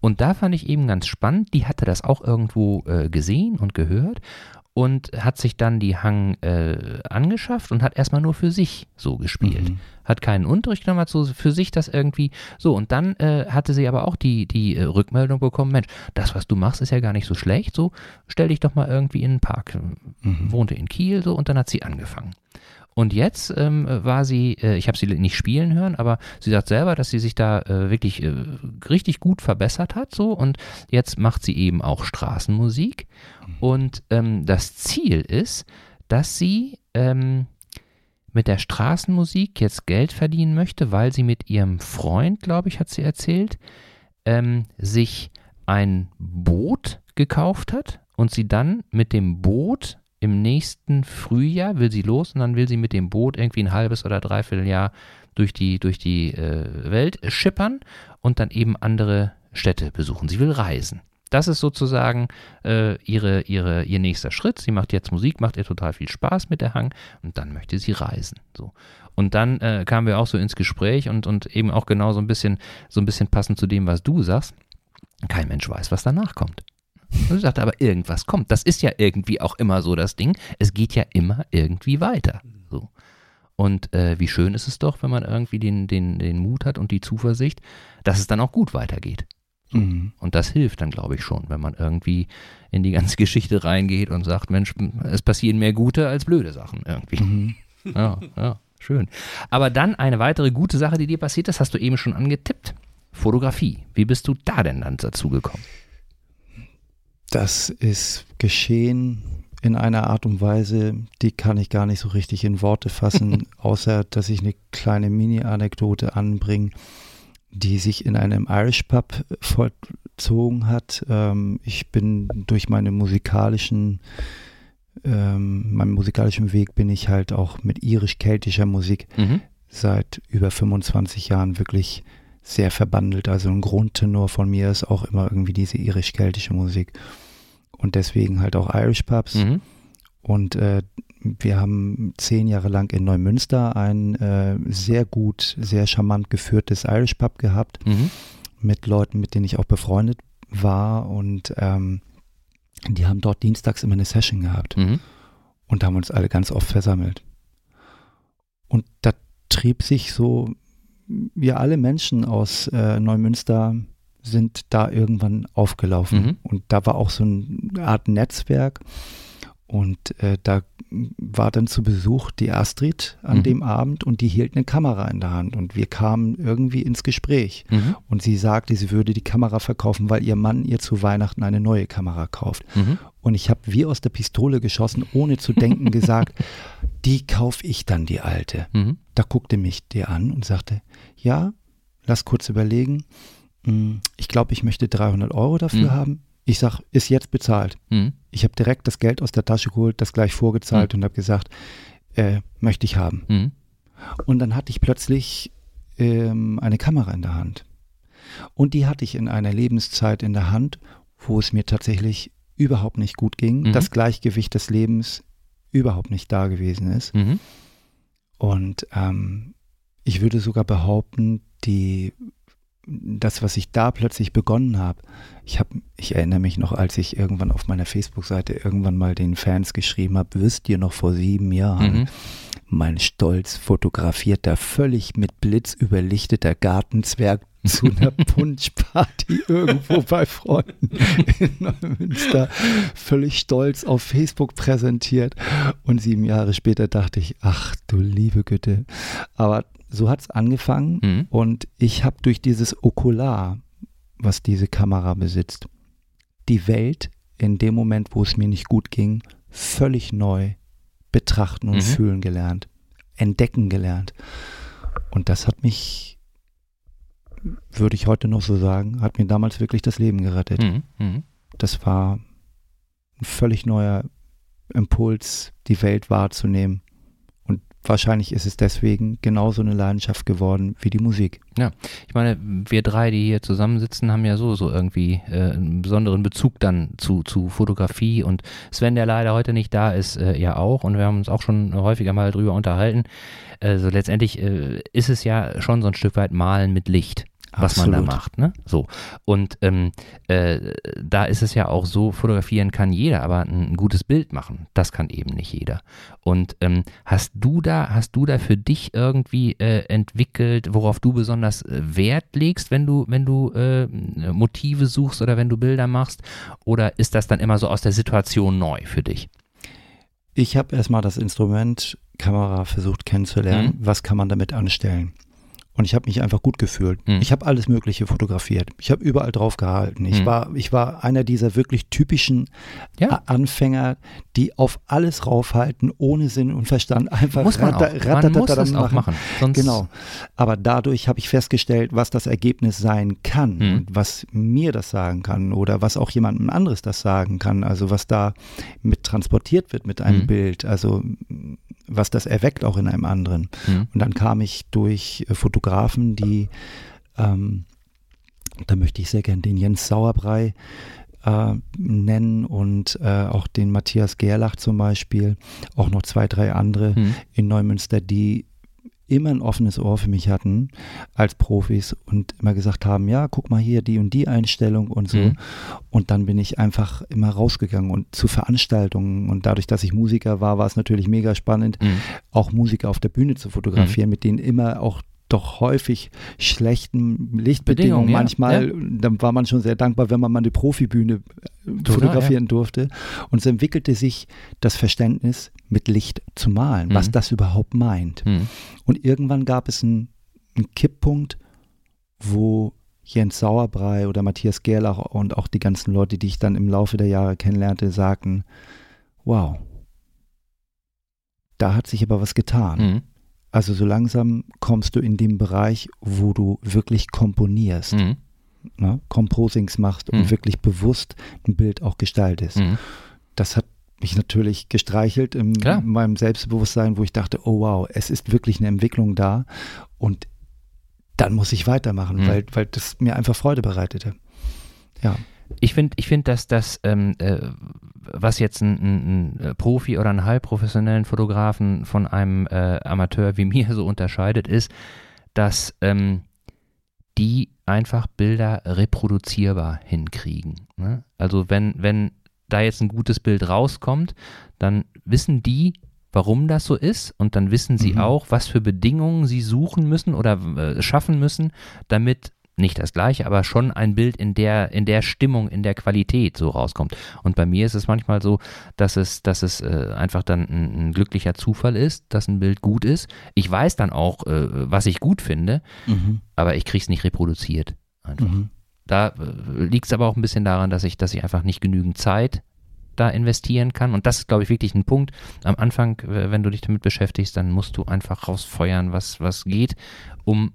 Und da fand ich eben ganz spannend, die hatte das auch irgendwo äh, gesehen und gehört und hat sich dann die Hang äh, angeschafft und hat erstmal nur für sich so gespielt. Mhm. Hat keinen Unterricht genommen, hat so für sich das irgendwie so. Und dann äh, hatte sie aber auch die, die äh, Rückmeldung bekommen: Mensch, das, was du machst, ist ja gar nicht so schlecht. So, stell dich doch mal irgendwie in den Park. Mhm. Wohnte in Kiel so und dann hat sie angefangen. Und jetzt ähm, war sie, äh, ich habe sie nicht spielen hören, aber sie sagt selber, dass sie sich da äh, wirklich äh, richtig gut verbessert hat, so und jetzt macht sie eben auch Straßenmusik. Mhm. Und ähm, das Ziel ist, dass sie ähm, mit der Straßenmusik jetzt Geld verdienen möchte, weil sie mit ihrem Freund, glaube ich, hat sie erzählt, ähm, sich ein Boot gekauft hat und sie dann mit dem Boot im nächsten Frühjahr will sie los und dann will sie mit dem Boot irgendwie ein halbes oder dreiviertel Jahr durch die, durch die äh, Welt schippern und dann eben andere Städte besuchen. Sie will reisen. Das ist sozusagen äh, ihre, ihre, ihr nächster Schritt. Sie macht jetzt Musik, macht ihr total viel Spaß mit der Hang und dann möchte sie reisen. So. Und dann äh, kamen wir auch so ins Gespräch und, und eben auch genau so ein bisschen, so ein bisschen passend zu dem, was du sagst. Kein Mensch weiß, was danach kommt. Und sie sagte, aber irgendwas kommt. Das ist ja irgendwie auch immer so das Ding. Es geht ja immer irgendwie weiter. So. Und äh, wie schön ist es doch, wenn man irgendwie den, den, den Mut hat und die Zuversicht, dass es dann auch gut weitergeht. Mhm. Und das hilft dann, glaube ich, schon, wenn man irgendwie in die ganze Geschichte reingeht und sagt, Mensch, es passieren mehr gute als blöde Sachen irgendwie. Mhm. Ja, ja, schön. Aber dann eine weitere gute Sache, die dir passiert ist, hast du eben schon angetippt. Fotografie. Wie bist du da denn dann dazu gekommen? Das ist geschehen in einer Art und Weise, die kann ich gar nicht so richtig in Worte fassen, außer dass ich eine kleine Mini-Anekdote anbringe, die sich in einem Irish Pub vollzogen hat. Ähm, ich bin durch meine musikalischen, ähm, meinem musikalischen Weg bin ich halt auch mit irisch-keltischer Musik mhm. seit über 25 Jahren wirklich sehr verbandelt. Also ein Grundtenor von mir ist auch immer irgendwie diese irisch-keltische Musik und deswegen halt auch Irish Pubs. Mhm. Und äh, wir haben zehn Jahre lang in Neumünster ein äh, sehr gut, sehr charmant geführtes Irish Pub gehabt mhm. mit Leuten, mit denen ich auch befreundet war und ähm, die haben dort dienstags immer eine Session gehabt mhm. und haben uns alle ganz oft versammelt. Und da trieb sich so, wir alle Menschen aus äh, Neumünster sind da irgendwann aufgelaufen. Mhm. Und da war auch so eine Art Netzwerk. Und äh, da war dann zu Besuch die Astrid an mhm. dem Abend und die hielt eine Kamera in der Hand und wir kamen irgendwie ins Gespräch. Mhm. Und sie sagte, sie würde die Kamera verkaufen, weil ihr Mann ihr zu Weihnachten eine neue Kamera kauft. Mhm. Und ich habe wie aus der Pistole geschossen, ohne zu denken gesagt, die kaufe ich dann, die alte. Mhm. Da guckte mich der an und sagte, ja, lass kurz überlegen. Hm, ich glaube, ich möchte 300 Euro dafür mhm. haben. Ich sage, ist jetzt bezahlt. Mhm. Ich habe direkt das Geld aus der Tasche geholt, das gleich vorgezahlt mhm. und habe gesagt, äh, möchte ich haben. Mhm. Und dann hatte ich plötzlich ähm, eine Kamera in der Hand. Und die hatte ich in einer Lebenszeit in der Hand, wo es mir tatsächlich überhaupt nicht gut ging. Mhm. Das Gleichgewicht des Lebens überhaupt nicht da gewesen ist. Mhm. Und ähm, ich würde sogar behaupten, die das, was ich da plötzlich begonnen habe, ich habe, ich erinnere mich noch, als ich irgendwann auf meiner Facebook-Seite irgendwann mal den Fans geschrieben habe, wisst ihr noch vor sieben Jahren, mhm. mein stolz fotografierter, völlig mit Blitz überlichteter Gartenzwerg zu einer Punschparty irgendwo bei Freunden in Neumünster völlig stolz auf Facebook präsentiert. Und sieben Jahre später dachte ich, ach du liebe Güte. Aber so hat es angefangen mhm. und ich habe durch dieses Okular, was diese Kamera besitzt, die Welt in dem Moment, wo es mir nicht gut ging, völlig neu betrachten und mhm. fühlen gelernt, entdecken gelernt. Und das hat mich, würde ich heute noch so sagen, hat mir damals wirklich das Leben gerettet. Mhm. mhm. Das war ein völlig neuer Impuls, die Welt wahrzunehmen wahrscheinlich ist es deswegen genauso eine Leidenschaft geworden wie die Musik. Ja, ich meine, wir drei, die hier zusammensitzen, haben ja so, so irgendwie äh, einen besonderen Bezug dann zu, zu Fotografie und Sven, der leider heute nicht da ist, äh, ja auch und wir haben uns auch schon häufiger mal drüber unterhalten. Also letztendlich äh, ist es ja schon so ein Stück weit Malen mit Licht was Absolut. man da macht. Ne? So. Und ähm, äh, da ist es ja auch so, fotografieren kann jeder, aber ein, ein gutes Bild machen, das kann eben nicht jeder. Und ähm, hast du da, hast du da für dich irgendwie äh, entwickelt, worauf du besonders äh, Wert legst, wenn du, wenn du äh, Motive suchst oder wenn du Bilder machst? Oder ist das dann immer so aus der Situation neu für dich? Ich habe erstmal das Instrument Kamera versucht kennenzulernen. Mhm. Was kann man damit anstellen? Und ich habe mich einfach gut gefühlt. Mhm. Ich habe alles Mögliche fotografiert. Ich habe überall drauf gehalten. Ich, Mhm. war, ich war einer dieser wirklich typischen Ja. Anfänger, die auf alles raufhalten, ohne Sinn und Verstand. Einfach Muss man auch. ratter- Man rattatatam muss das auch machen. Sonst, Genau. Aber dadurch habe ich festgestellt, was das Ergebnis sein kann Mhm. und was mir das sagen kann oder was auch jemandem anderes das sagen kann. Also was da mit transportiert wird mit einem Mhm. Bild. Also was das erweckt auch in einem anderen. Mhm. Und dann kam ich durch äh, Fotografen, die, ähm, da möchte ich sehr gern den Jens Sauerbrei äh, nennen und äh, auch den Matthias Gerlach zum Beispiel, auch noch zwei, drei andere Mhm. in Neumünster, die immer ein offenes Ohr für mich hatten als Profis und immer gesagt haben, ja, guck mal hier die und die Einstellung und so. Mhm. Und dann bin ich einfach immer rausgegangen und zu Veranstaltungen und dadurch, dass ich Musiker war, war es natürlich mega spannend, Mhm. auch Musiker auf der Bühne zu fotografieren, mit denen immer auch doch häufig schlechten Lichtbedingungen. Bedingungen, ja, Manchmal, dann war man schon sehr dankbar, wenn man mal eine Profibühne Total, fotografieren durfte. Und es entwickelte sich das Verständnis, mit Licht zu malen, was Mhm. das überhaupt meint. Mhm. Und irgendwann gab es einen, einen Kipppunkt, wo Jens Sauerbrei oder Matthias Gerlach und auch die ganzen Leute, die ich dann im Laufe der Jahre kennenlernte, sagten, wow, da hat sich aber was getan. Mhm. Also so langsam kommst du in den Bereich, wo du wirklich komponierst, Mhm. ne? Composings machst Mhm. und wirklich bewusst ein Bild auch gestaltest. Mhm. Das hat mich natürlich gestreichelt in Klar. meinem Selbstbewusstsein, wo ich dachte, oh wow, es ist wirklich eine Entwicklung da und dann muss ich weitermachen, Mhm. weil, weil das mir einfach Freude bereitete. Ja. Ich finde, ich find, dass das, ähm, äh, was jetzt ein, ein, ein Profi oder einen halbprofessionellen Fotografen von einem äh, Amateur wie mir so unterscheidet, ist, dass ähm, die einfach Bilder reproduzierbar hinkriegen. Ne? Also wenn, wenn da jetzt ein gutes Bild rauskommt, dann wissen die, warum das so ist und dann wissen sie Mhm. auch, was für Bedingungen sie suchen müssen oder äh, schaffen müssen, damit nicht das gleiche, aber schon ein Bild in der, in der Stimmung, in der Qualität so rauskommt. Und bei mir ist es manchmal so, dass es, dass es äh, einfach dann ein, ein glücklicher Zufall ist, dass ein Bild gut ist. Ich weiß dann auch, äh, was ich gut finde, Mhm. aber ich kriege es nicht reproduziert. Einfach. Mhm. Da äh, liegt es aber auch ein bisschen daran, dass ich, dass ich einfach nicht genügend Zeit da investieren kann. Und das ist, glaube ich, wirklich ein Punkt. Am Anfang, wenn du dich damit beschäftigst, dann musst du einfach rausfeuern, was, was geht, um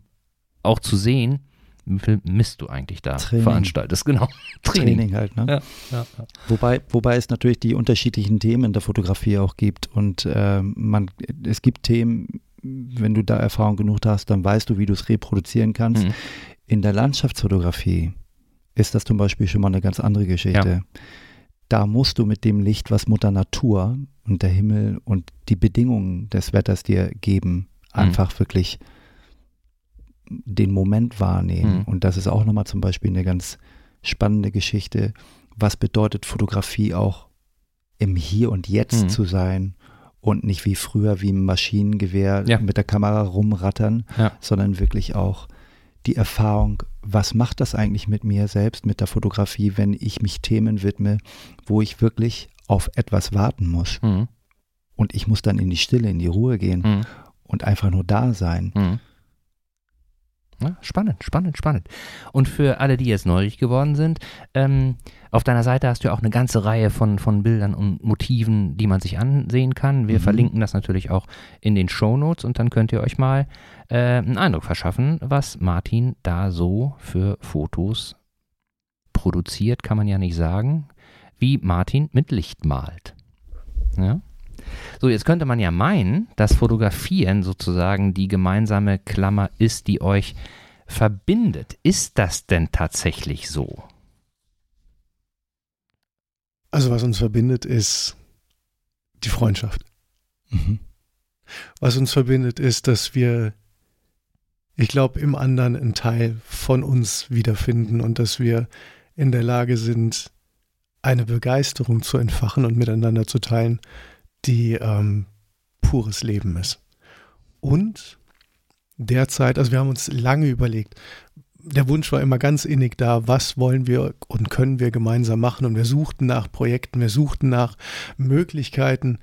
auch zu sehen, Mist du eigentlich da Training. veranstaltest. Genau. Training. Training halt, ne? Ja, ja, ja. Wobei, wobei es natürlich die unterschiedlichen Themen in der Fotografie auch gibt. Und ähm, man, es gibt Themen, wenn du da Erfahrung genug hast, dann weißt du, wie du es reproduzieren kannst. Mhm. In der Landschaftsfotografie ist das zum Beispiel schon mal eine ganz andere Geschichte. Da musst du mit dem Licht, was Mutter Natur und der Himmel und die Bedingungen des Wetters dir geben, einfach wirklich den Moment wahrnehmen. Mhm. Und das ist auch nochmal zum Beispiel eine ganz spannende Geschichte. Was bedeutet Fotografie auch im Hier und Jetzt Mhm. zu sein und nicht wie früher wie im Maschinengewehr Ja. mit der Kamera rumrattern, Ja. sondern wirklich auch die Erfahrung, was macht das eigentlich mit mir selbst, mit der Fotografie, wenn ich mich Themen widme, wo ich wirklich auf etwas warten muss. Mhm. Und ich muss dann in die Stille, in die Ruhe gehen Mhm. und einfach nur da sein. Ja, spannend, spannend, spannend. Und für alle, die jetzt neugierig geworden sind, ähm, auf deiner Seite hast du ja auch eine ganze Reihe von, von Bildern und Motiven, die man sich ansehen kann. Wir Mhm. verlinken das natürlich auch in den Shownotes und dann könnt ihr euch mal äh, einen Eindruck verschaffen, was Martin da so für Fotos produziert, kann man ja nicht sagen, wie Martin mit Licht malt. Ja? So, jetzt könnte man ja meinen, dass Fotografieren sozusagen die gemeinsame Klammer ist, die euch verbindet. Ist das denn tatsächlich so? Also was uns verbindet, ist die Freundschaft. Mhm. Was uns verbindet, ist, dass wir, ich glaube, im anderen einen Teil von uns wiederfinden und dass wir in der Lage sind, eine Begeisterung zu entfachen und miteinander zu teilen, die ähm, pures Leben ist. Und derzeit, also wir haben uns lange überlegt, der Wunsch war immer ganz innig da, was wollen wir und können wir gemeinsam machen und wir suchten nach Projekten, wir suchten nach Möglichkeiten,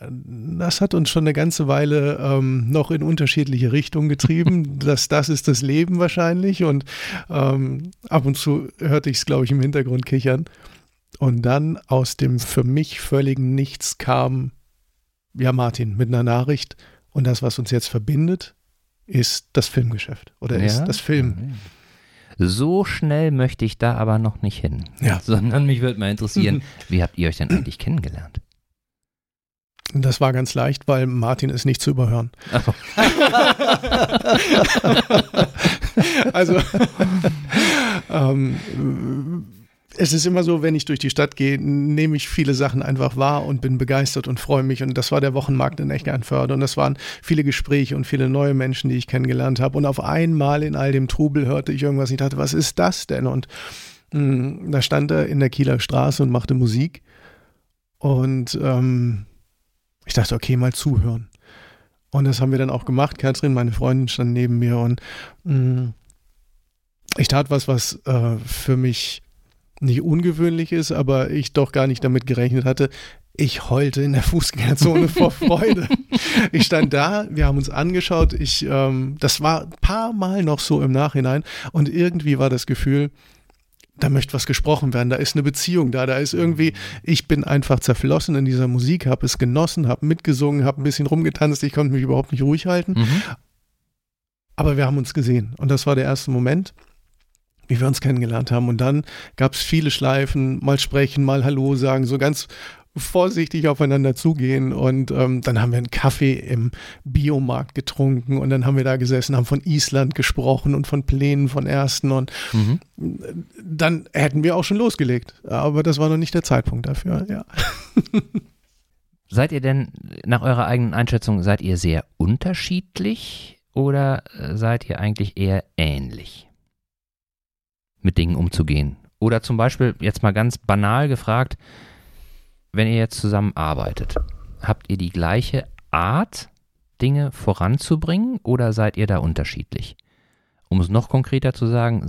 das hat uns schon eine ganze Weile ähm, noch in unterschiedliche Richtungen getrieben. das, das ist das Leben wahrscheinlich. Und ähm, ab und zu hörte ich es, glaube ich, im Hintergrund kichern. Und dann aus dem für mich völligen Nichts kam, ja, Martin, mit einer Nachricht. Und das, was uns jetzt verbindet, ist das Filmgeschäft oder ja? ist das Film. So schnell möchte ich da aber noch nicht hin. Ja. Sondern mich würde mal interessieren, wie habt ihr euch denn eigentlich kennengelernt? Das war ganz leicht, weil Martin ist nicht zu überhören. Oh. also, ähm, es ist immer so, wenn ich durch die Stadt gehe, nehme ich viele Sachen einfach wahr und bin begeistert und freue mich. Und das war der Wochenmarkt in Echternförde. Und das waren viele Gespräche und viele neue Menschen, die ich kennengelernt habe. Und auf einmal in all dem Trubel hörte ich irgendwas. Ich dachte, was ist das denn? Und mh, hm, da stand er in der Kieler Straße und machte Musik. Und ähm, ich dachte, okay, mal zuhören. Und das haben wir dann auch gemacht. Katrin, meine Freundin, stand neben mir und mh, mm, ich tat was, was äh, für mich nicht ungewöhnlich ist, aber ich doch gar nicht damit gerechnet hatte. Ich heulte in der Fußgängerzone vor Freude. Ich stand da, wir haben uns angeschaut. Ich, ähm, das war ein paar Mal noch so im Nachhinein und irgendwie war das Gefühl, da möchte was gesprochen werden, da ist eine Beziehung da, da ist irgendwie, ich bin einfach zerflossen in dieser Musik, habe es genossen, habe mitgesungen, habe ein bisschen rumgetanzt, ich konnte mich überhaupt nicht ruhig halten. Mhm. Aber wir haben uns gesehen und das war der erste Moment, wie wir uns kennengelernt haben. Und dann gab es viele Schleifen, mal sprechen, mal Hallo sagen, so ganz vorsichtig aufeinander zugehen und ähm, dann haben wir einen Kaffee im Biomarkt getrunken und dann haben wir da gesessen, haben von Island gesprochen und von Plänen von Ersten und mhm. dann hätten wir auch schon losgelegt, aber das war noch nicht der Zeitpunkt dafür, ja. Seid ihr denn nach eurer eigenen Einschätzung, seid ihr sehr unterschiedlich oder äh, seid ihr eigentlich eher ähnlich mit Dingen umzugehen? Oder zum Beispiel, jetzt mal ganz banal gefragt, wenn ihr jetzt zusammenarbeitet, habt ihr die gleiche Art, Dinge voranzubringen oder seid ihr da unterschiedlich? Um es noch konkreter zu sagen,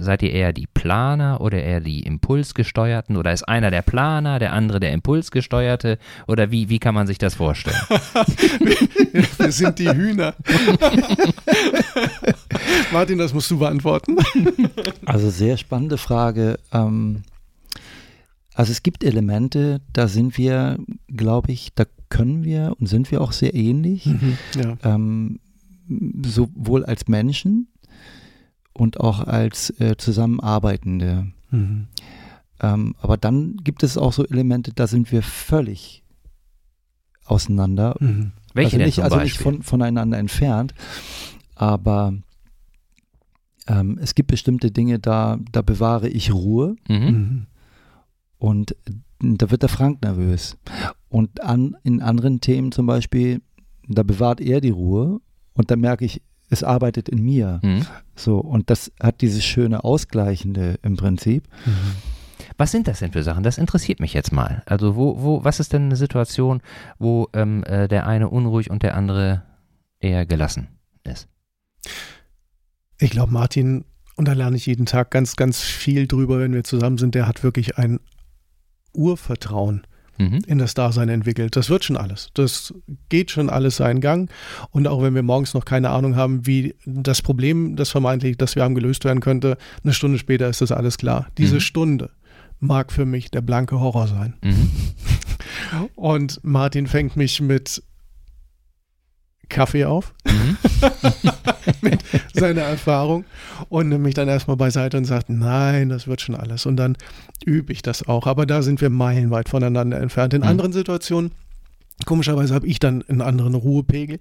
seid ihr eher die Planer oder eher die Impulsgesteuerten oder ist einer der Planer, der andere der Impulsgesteuerte oder wie, wie kann man sich das vorstellen? wir, sind die Hühner. Martin, das musst du beantworten. Also sehr spannende Frage. Ähm, also es gibt Elemente, da sind wir, glaube ich, da können wir und sind wir auch sehr ähnlich, mhm, ja. ähm, sowohl als Menschen und auch als äh, Zusammenarbeitende. Mhm. Ähm, aber dann gibt es auch so Elemente, da sind wir völlig auseinander. Mhm. Welche also nicht, also nicht von, voneinander entfernt, aber ähm, es gibt bestimmte Dinge, da, da bewahre ich Ruhe. Mhm. mhm. Und da wird der Frank nervös. Und an, in anderen Themen zum Beispiel, da bewahrt er die Ruhe und da merke ich, es arbeitet in mir. Mhm. So, und das hat dieses schöne Ausgleichende im Prinzip. Mhm. Was sind das denn für Sachen? Das interessiert mich jetzt mal. Also, wo, wo, was ist denn eine Situation, wo ähm, äh, der eine unruhig und der andere eher gelassen ist? Ich glaube, Martin, und da lerne ich jeden Tag ganz, ganz viel drüber, wenn wir zusammen sind, der hat wirklich ein Urvertrauen mhm. in das Dasein entwickelt. Das wird schon alles. Das geht schon alles seinen Gang. Und auch wenn wir morgens noch keine Ahnung haben, wie das Problem, das vermeintlich, das wir haben, gelöst werden könnte, eine Stunde später ist das alles klar. Diese mhm. Stunde mag für mich der blanke Horror sein. Mhm. Und Martin fängt mich mit Kaffee auf mhm. mit seiner Erfahrung und nimmt mich dann erstmal beiseite und sagt, nein, das wird schon alles. Und dann übe ich das auch. Aber da sind wir meilenweit voneinander entfernt. In mhm. anderen Situationen Komischerweise habe ich dann einen anderen Ruhepegel.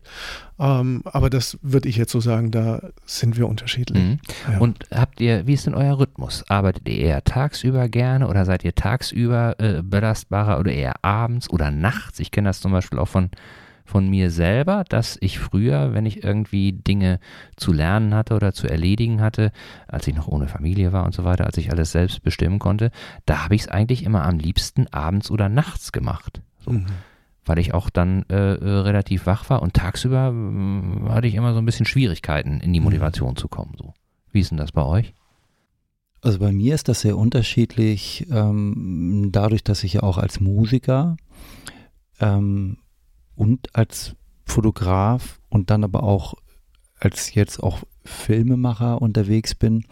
Ähm, aber das würde ich jetzt so sagen, da sind wir unterschiedlich. Mhm. Ja. Und habt ihr, wie ist denn euer Rhythmus? Arbeitet ihr eher tagsüber gerne oder seid ihr tagsüber äh, belastbarer oder eher abends oder nachts? Ich kenne das zum Beispiel auch von von mir selber, dass ich früher, wenn ich irgendwie Dinge zu lernen hatte oder zu erledigen hatte, als ich noch ohne Familie war und so weiter, als ich alles selbst bestimmen konnte, da habe ich es eigentlich immer am liebsten abends oder nachts gemacht. So. Mhm. Weil ich auch dann äh, äh relativ wach war und tagsüber äh, hatte ich immer so ein bisschen Schwierigkeiten, in die mhm. Motivation zu kommen. So. Wie ist denn das bei euch? Also bei mir ist das sehr unterschiedlich, ähm, dadurch, dass ich ja auch als Musiker ähm, und als Fotograf und dann aber auch als jetzt auch Filmemacher unterwegs bin,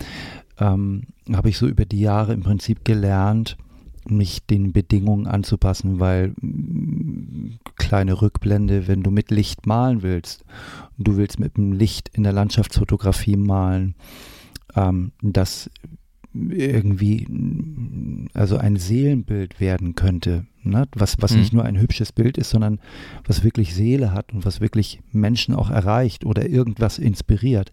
ähm, habe ich so über die Jahre im Prinzip gelernt, mich den Bedingungen anzupassen, weil mm, kleine Rückblende, wenn du mit Licht malen willst, du willst mit dem Licht in der Landschaftsfotografie malen, ähm, das irgendwie also ein Seelenbild werden könnte, ne? was, was mhm. nicht nur ein hübsches Bild ist, sondern was wirklich Seele hat und was wirklich Menschen auch erreicht oder irgendwas inspiriert,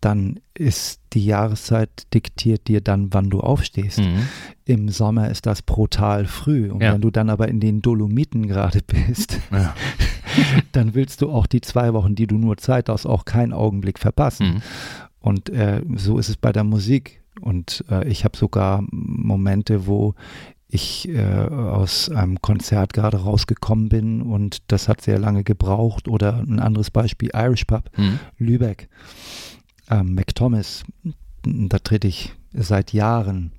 dann ist die Jahreszeit diktiert dir dann, wann du aufstehst. Mhm. Im Sommer ist das brutal früh. Und ja. wenn du dann aber in den Dolomiten gerade bist, ja. dann willst du auch die zwei Wochen, die du nur Zeit hast, auch keinen Augenblick verpassen. Mhm. Und äh, so ist es bei der Musik. Und äh, ich habe sogar Momente, wo ich äh, aus einem Konzert gerade rausgekommen bin und das hat sehr lange gebraucht. Oder ein anderes Beispiel, Irish Pub, mhm. Lübeck, ähm, McThomas, da trete ich seit Jahren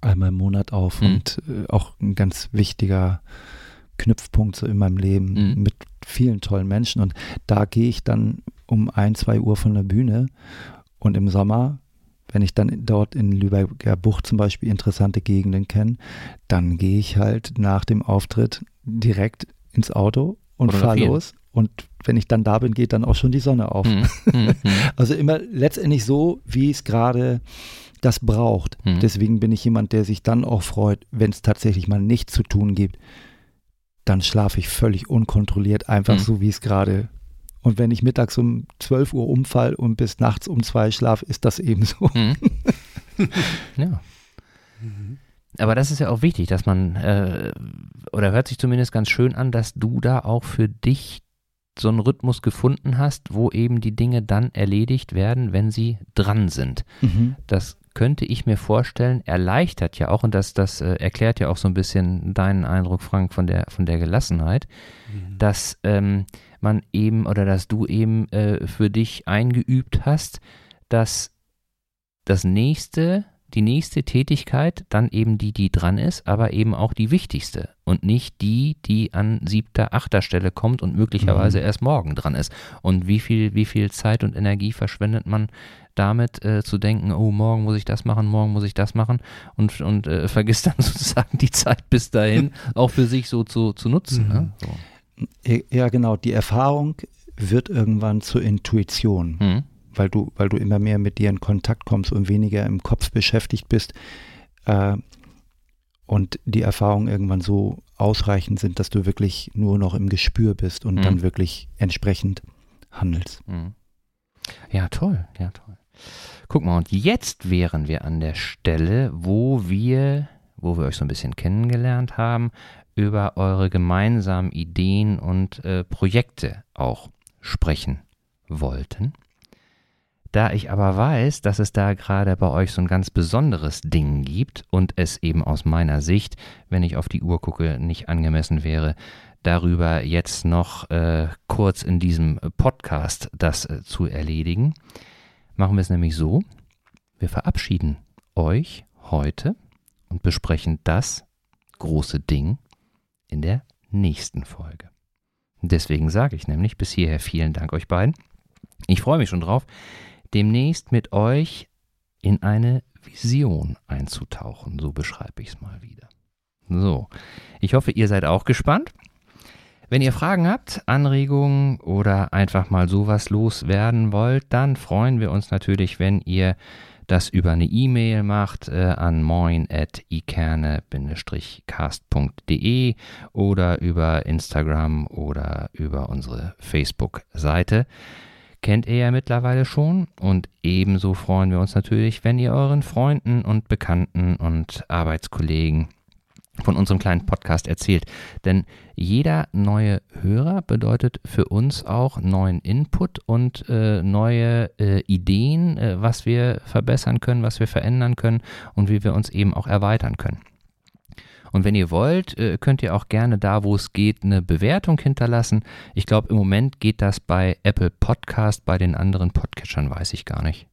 einmal im Monat auf mhm. und äh, auch ein ganz wichtiger Knüpfpunkt so in meinem Leben mhm. mit vielen tollen Menschen. Und da gehe ich dann um ein, zwei Uhr von der Bühne und im Sommer wenn ich dann dort in Lübecker Bucht zum Beispiel interessante Gegenden kenne, dann gehe ich halt nach dem Auftritt direkt ins Auto und fahre los. Und wenn ich dann da bin, geht dann auch schon die Sonne auf. Mhm. Mhm. Also immer letztendlich so, wie es gerade das braucht. Mhm. Deswegen bin ich jemand, der sich dann auch freut, wenn es tatsächlich mal nichts zu tun gibt. Dann schlafe ich völlig unkontrolliert, einfach mhm. so, wie es gerade und wenn ich mittags um 12 Uhr umfall und bis nachts um zwei schlafe, ist das eben so. Mhm. ja. Mhm. Aber das ist ja auch wichtig, dass man, äh, oder hört sich zumindest ganz schön an, dass du da auch für dich so einen Rhythmus gefunden hast, wo eben die Dinge dann erledigt werden, wenn sie dran sind. Mhm. Das könnte ich mir vorstellen, erleichtert ja auch, und das, das äh, erklärt ja auch so ein bisschen deinen Eindruck, Frank, von der, von der Gelassenheit, mhm. dass ähm, man eben oder dass du eben äh, für dich eingeübt hast, dass das nächste, die nächste Tätigkeit dann eben die, die dran ist, aber eben auch die wichtigste und nicht die, die an siebter, achter Stelle kommt und möglicherweise mhm. erst morgen dran ist. Und wie viel, wie viel Zeit und Energie verschwendet man damit äh, zu denken, oh, morgen muss ich das machen, morgen muss ich das machen und, und äh, vergisst dann sozusagen die Zeit bis dahin auch für sich so zu, zu nutzen. Ne? Mhm. Ne? So. Ja, genau. Die Erfahrung wird irgendwann zur Intuition, mhm. weil, du, weil du immer mehr mit dir in Kontakt kommst und weniger im Kopf beschäftigt bist. Äh, und die Erfahrungen irgendwann so ausreichend sind, dass du wirklich nur noch im Gespür bist und mhm. dann wirklich entsprechend handelst. Mhm. Ja, toll, ja, toll. Guck mal, und jetzt wären wir an der Stelle, wo wir, wo wir euch so ein bisschen kennengelernt haben, über eure gemeinsamen Ideen und äh, Projekte auch sprechen wollten. Da ich aber weiß, dass es da gerade bei euch so ein ganz besonderes Ding gibt und es eben aus meiner Sicht, wenn ich auf die Uhr gucke, nicht angemessen wäre, darüber jetzt noch äh, kurz in diesem Podcast das äh, zu erledigen, machen wir es nämlich so, wir verabschieden euch heute und besprechen das große Ding in der nächsten Folge. Deswegen sage ich nämlich bis hierher vielen Dank euch beiden. Ich freue mich schon drauf, demnächst mit euch in eine Vision einzutauchen. So beschreibe ich es mal wieder. So, ich hoffe, ihr seid auch gespannt. Wenn ihr Fragen habt, Anregungen oder einfach mal sowas loswerden wollt, dann freuen wir uns natürlich, wenn ihr das über eine E-Mail macht äh, an moin.ikerne-cast.de oder über Instagram oder über unsere Facebook-Seite. Kennt ihr ja mittlerweile schon und ebenso freuen wir uns natürlich, wenn ihr euren Freunden und Bekannten und Arbeitskollegen von unserem kleinen Podcast erzählt. Denn jeder neue Hörer bedeutet für uns auch neuen Input und äh, neue äh, Ideen, äh, was wir verbessern können, was wir verändern können und wie wir uns eben auch erweitern können. Und wenn ihr wollt, äh, könnt ihr auch gerne da, wo es geht, eine Bewertung hinterlassen. Ich glaube, im Moment geht das bei Apple Podcast, bei den anderen Podcatchern weiß ich gar nicht.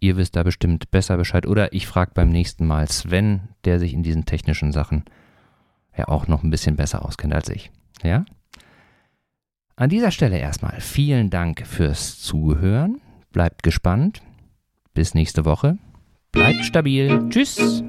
Ihr wisst da bestimmt besser Bescheid. Oder ich frage beim nächsten Mal Sven, der sich in diesen technischen Sachen ja auch noch ein bisschen besser auskennt als ich. Ja? An dieser Stelle erstmal vielen Dank fürs Zuhören. Bleibt gespannt. Bis nächste Woche. Bleibt stabil. Tschüss.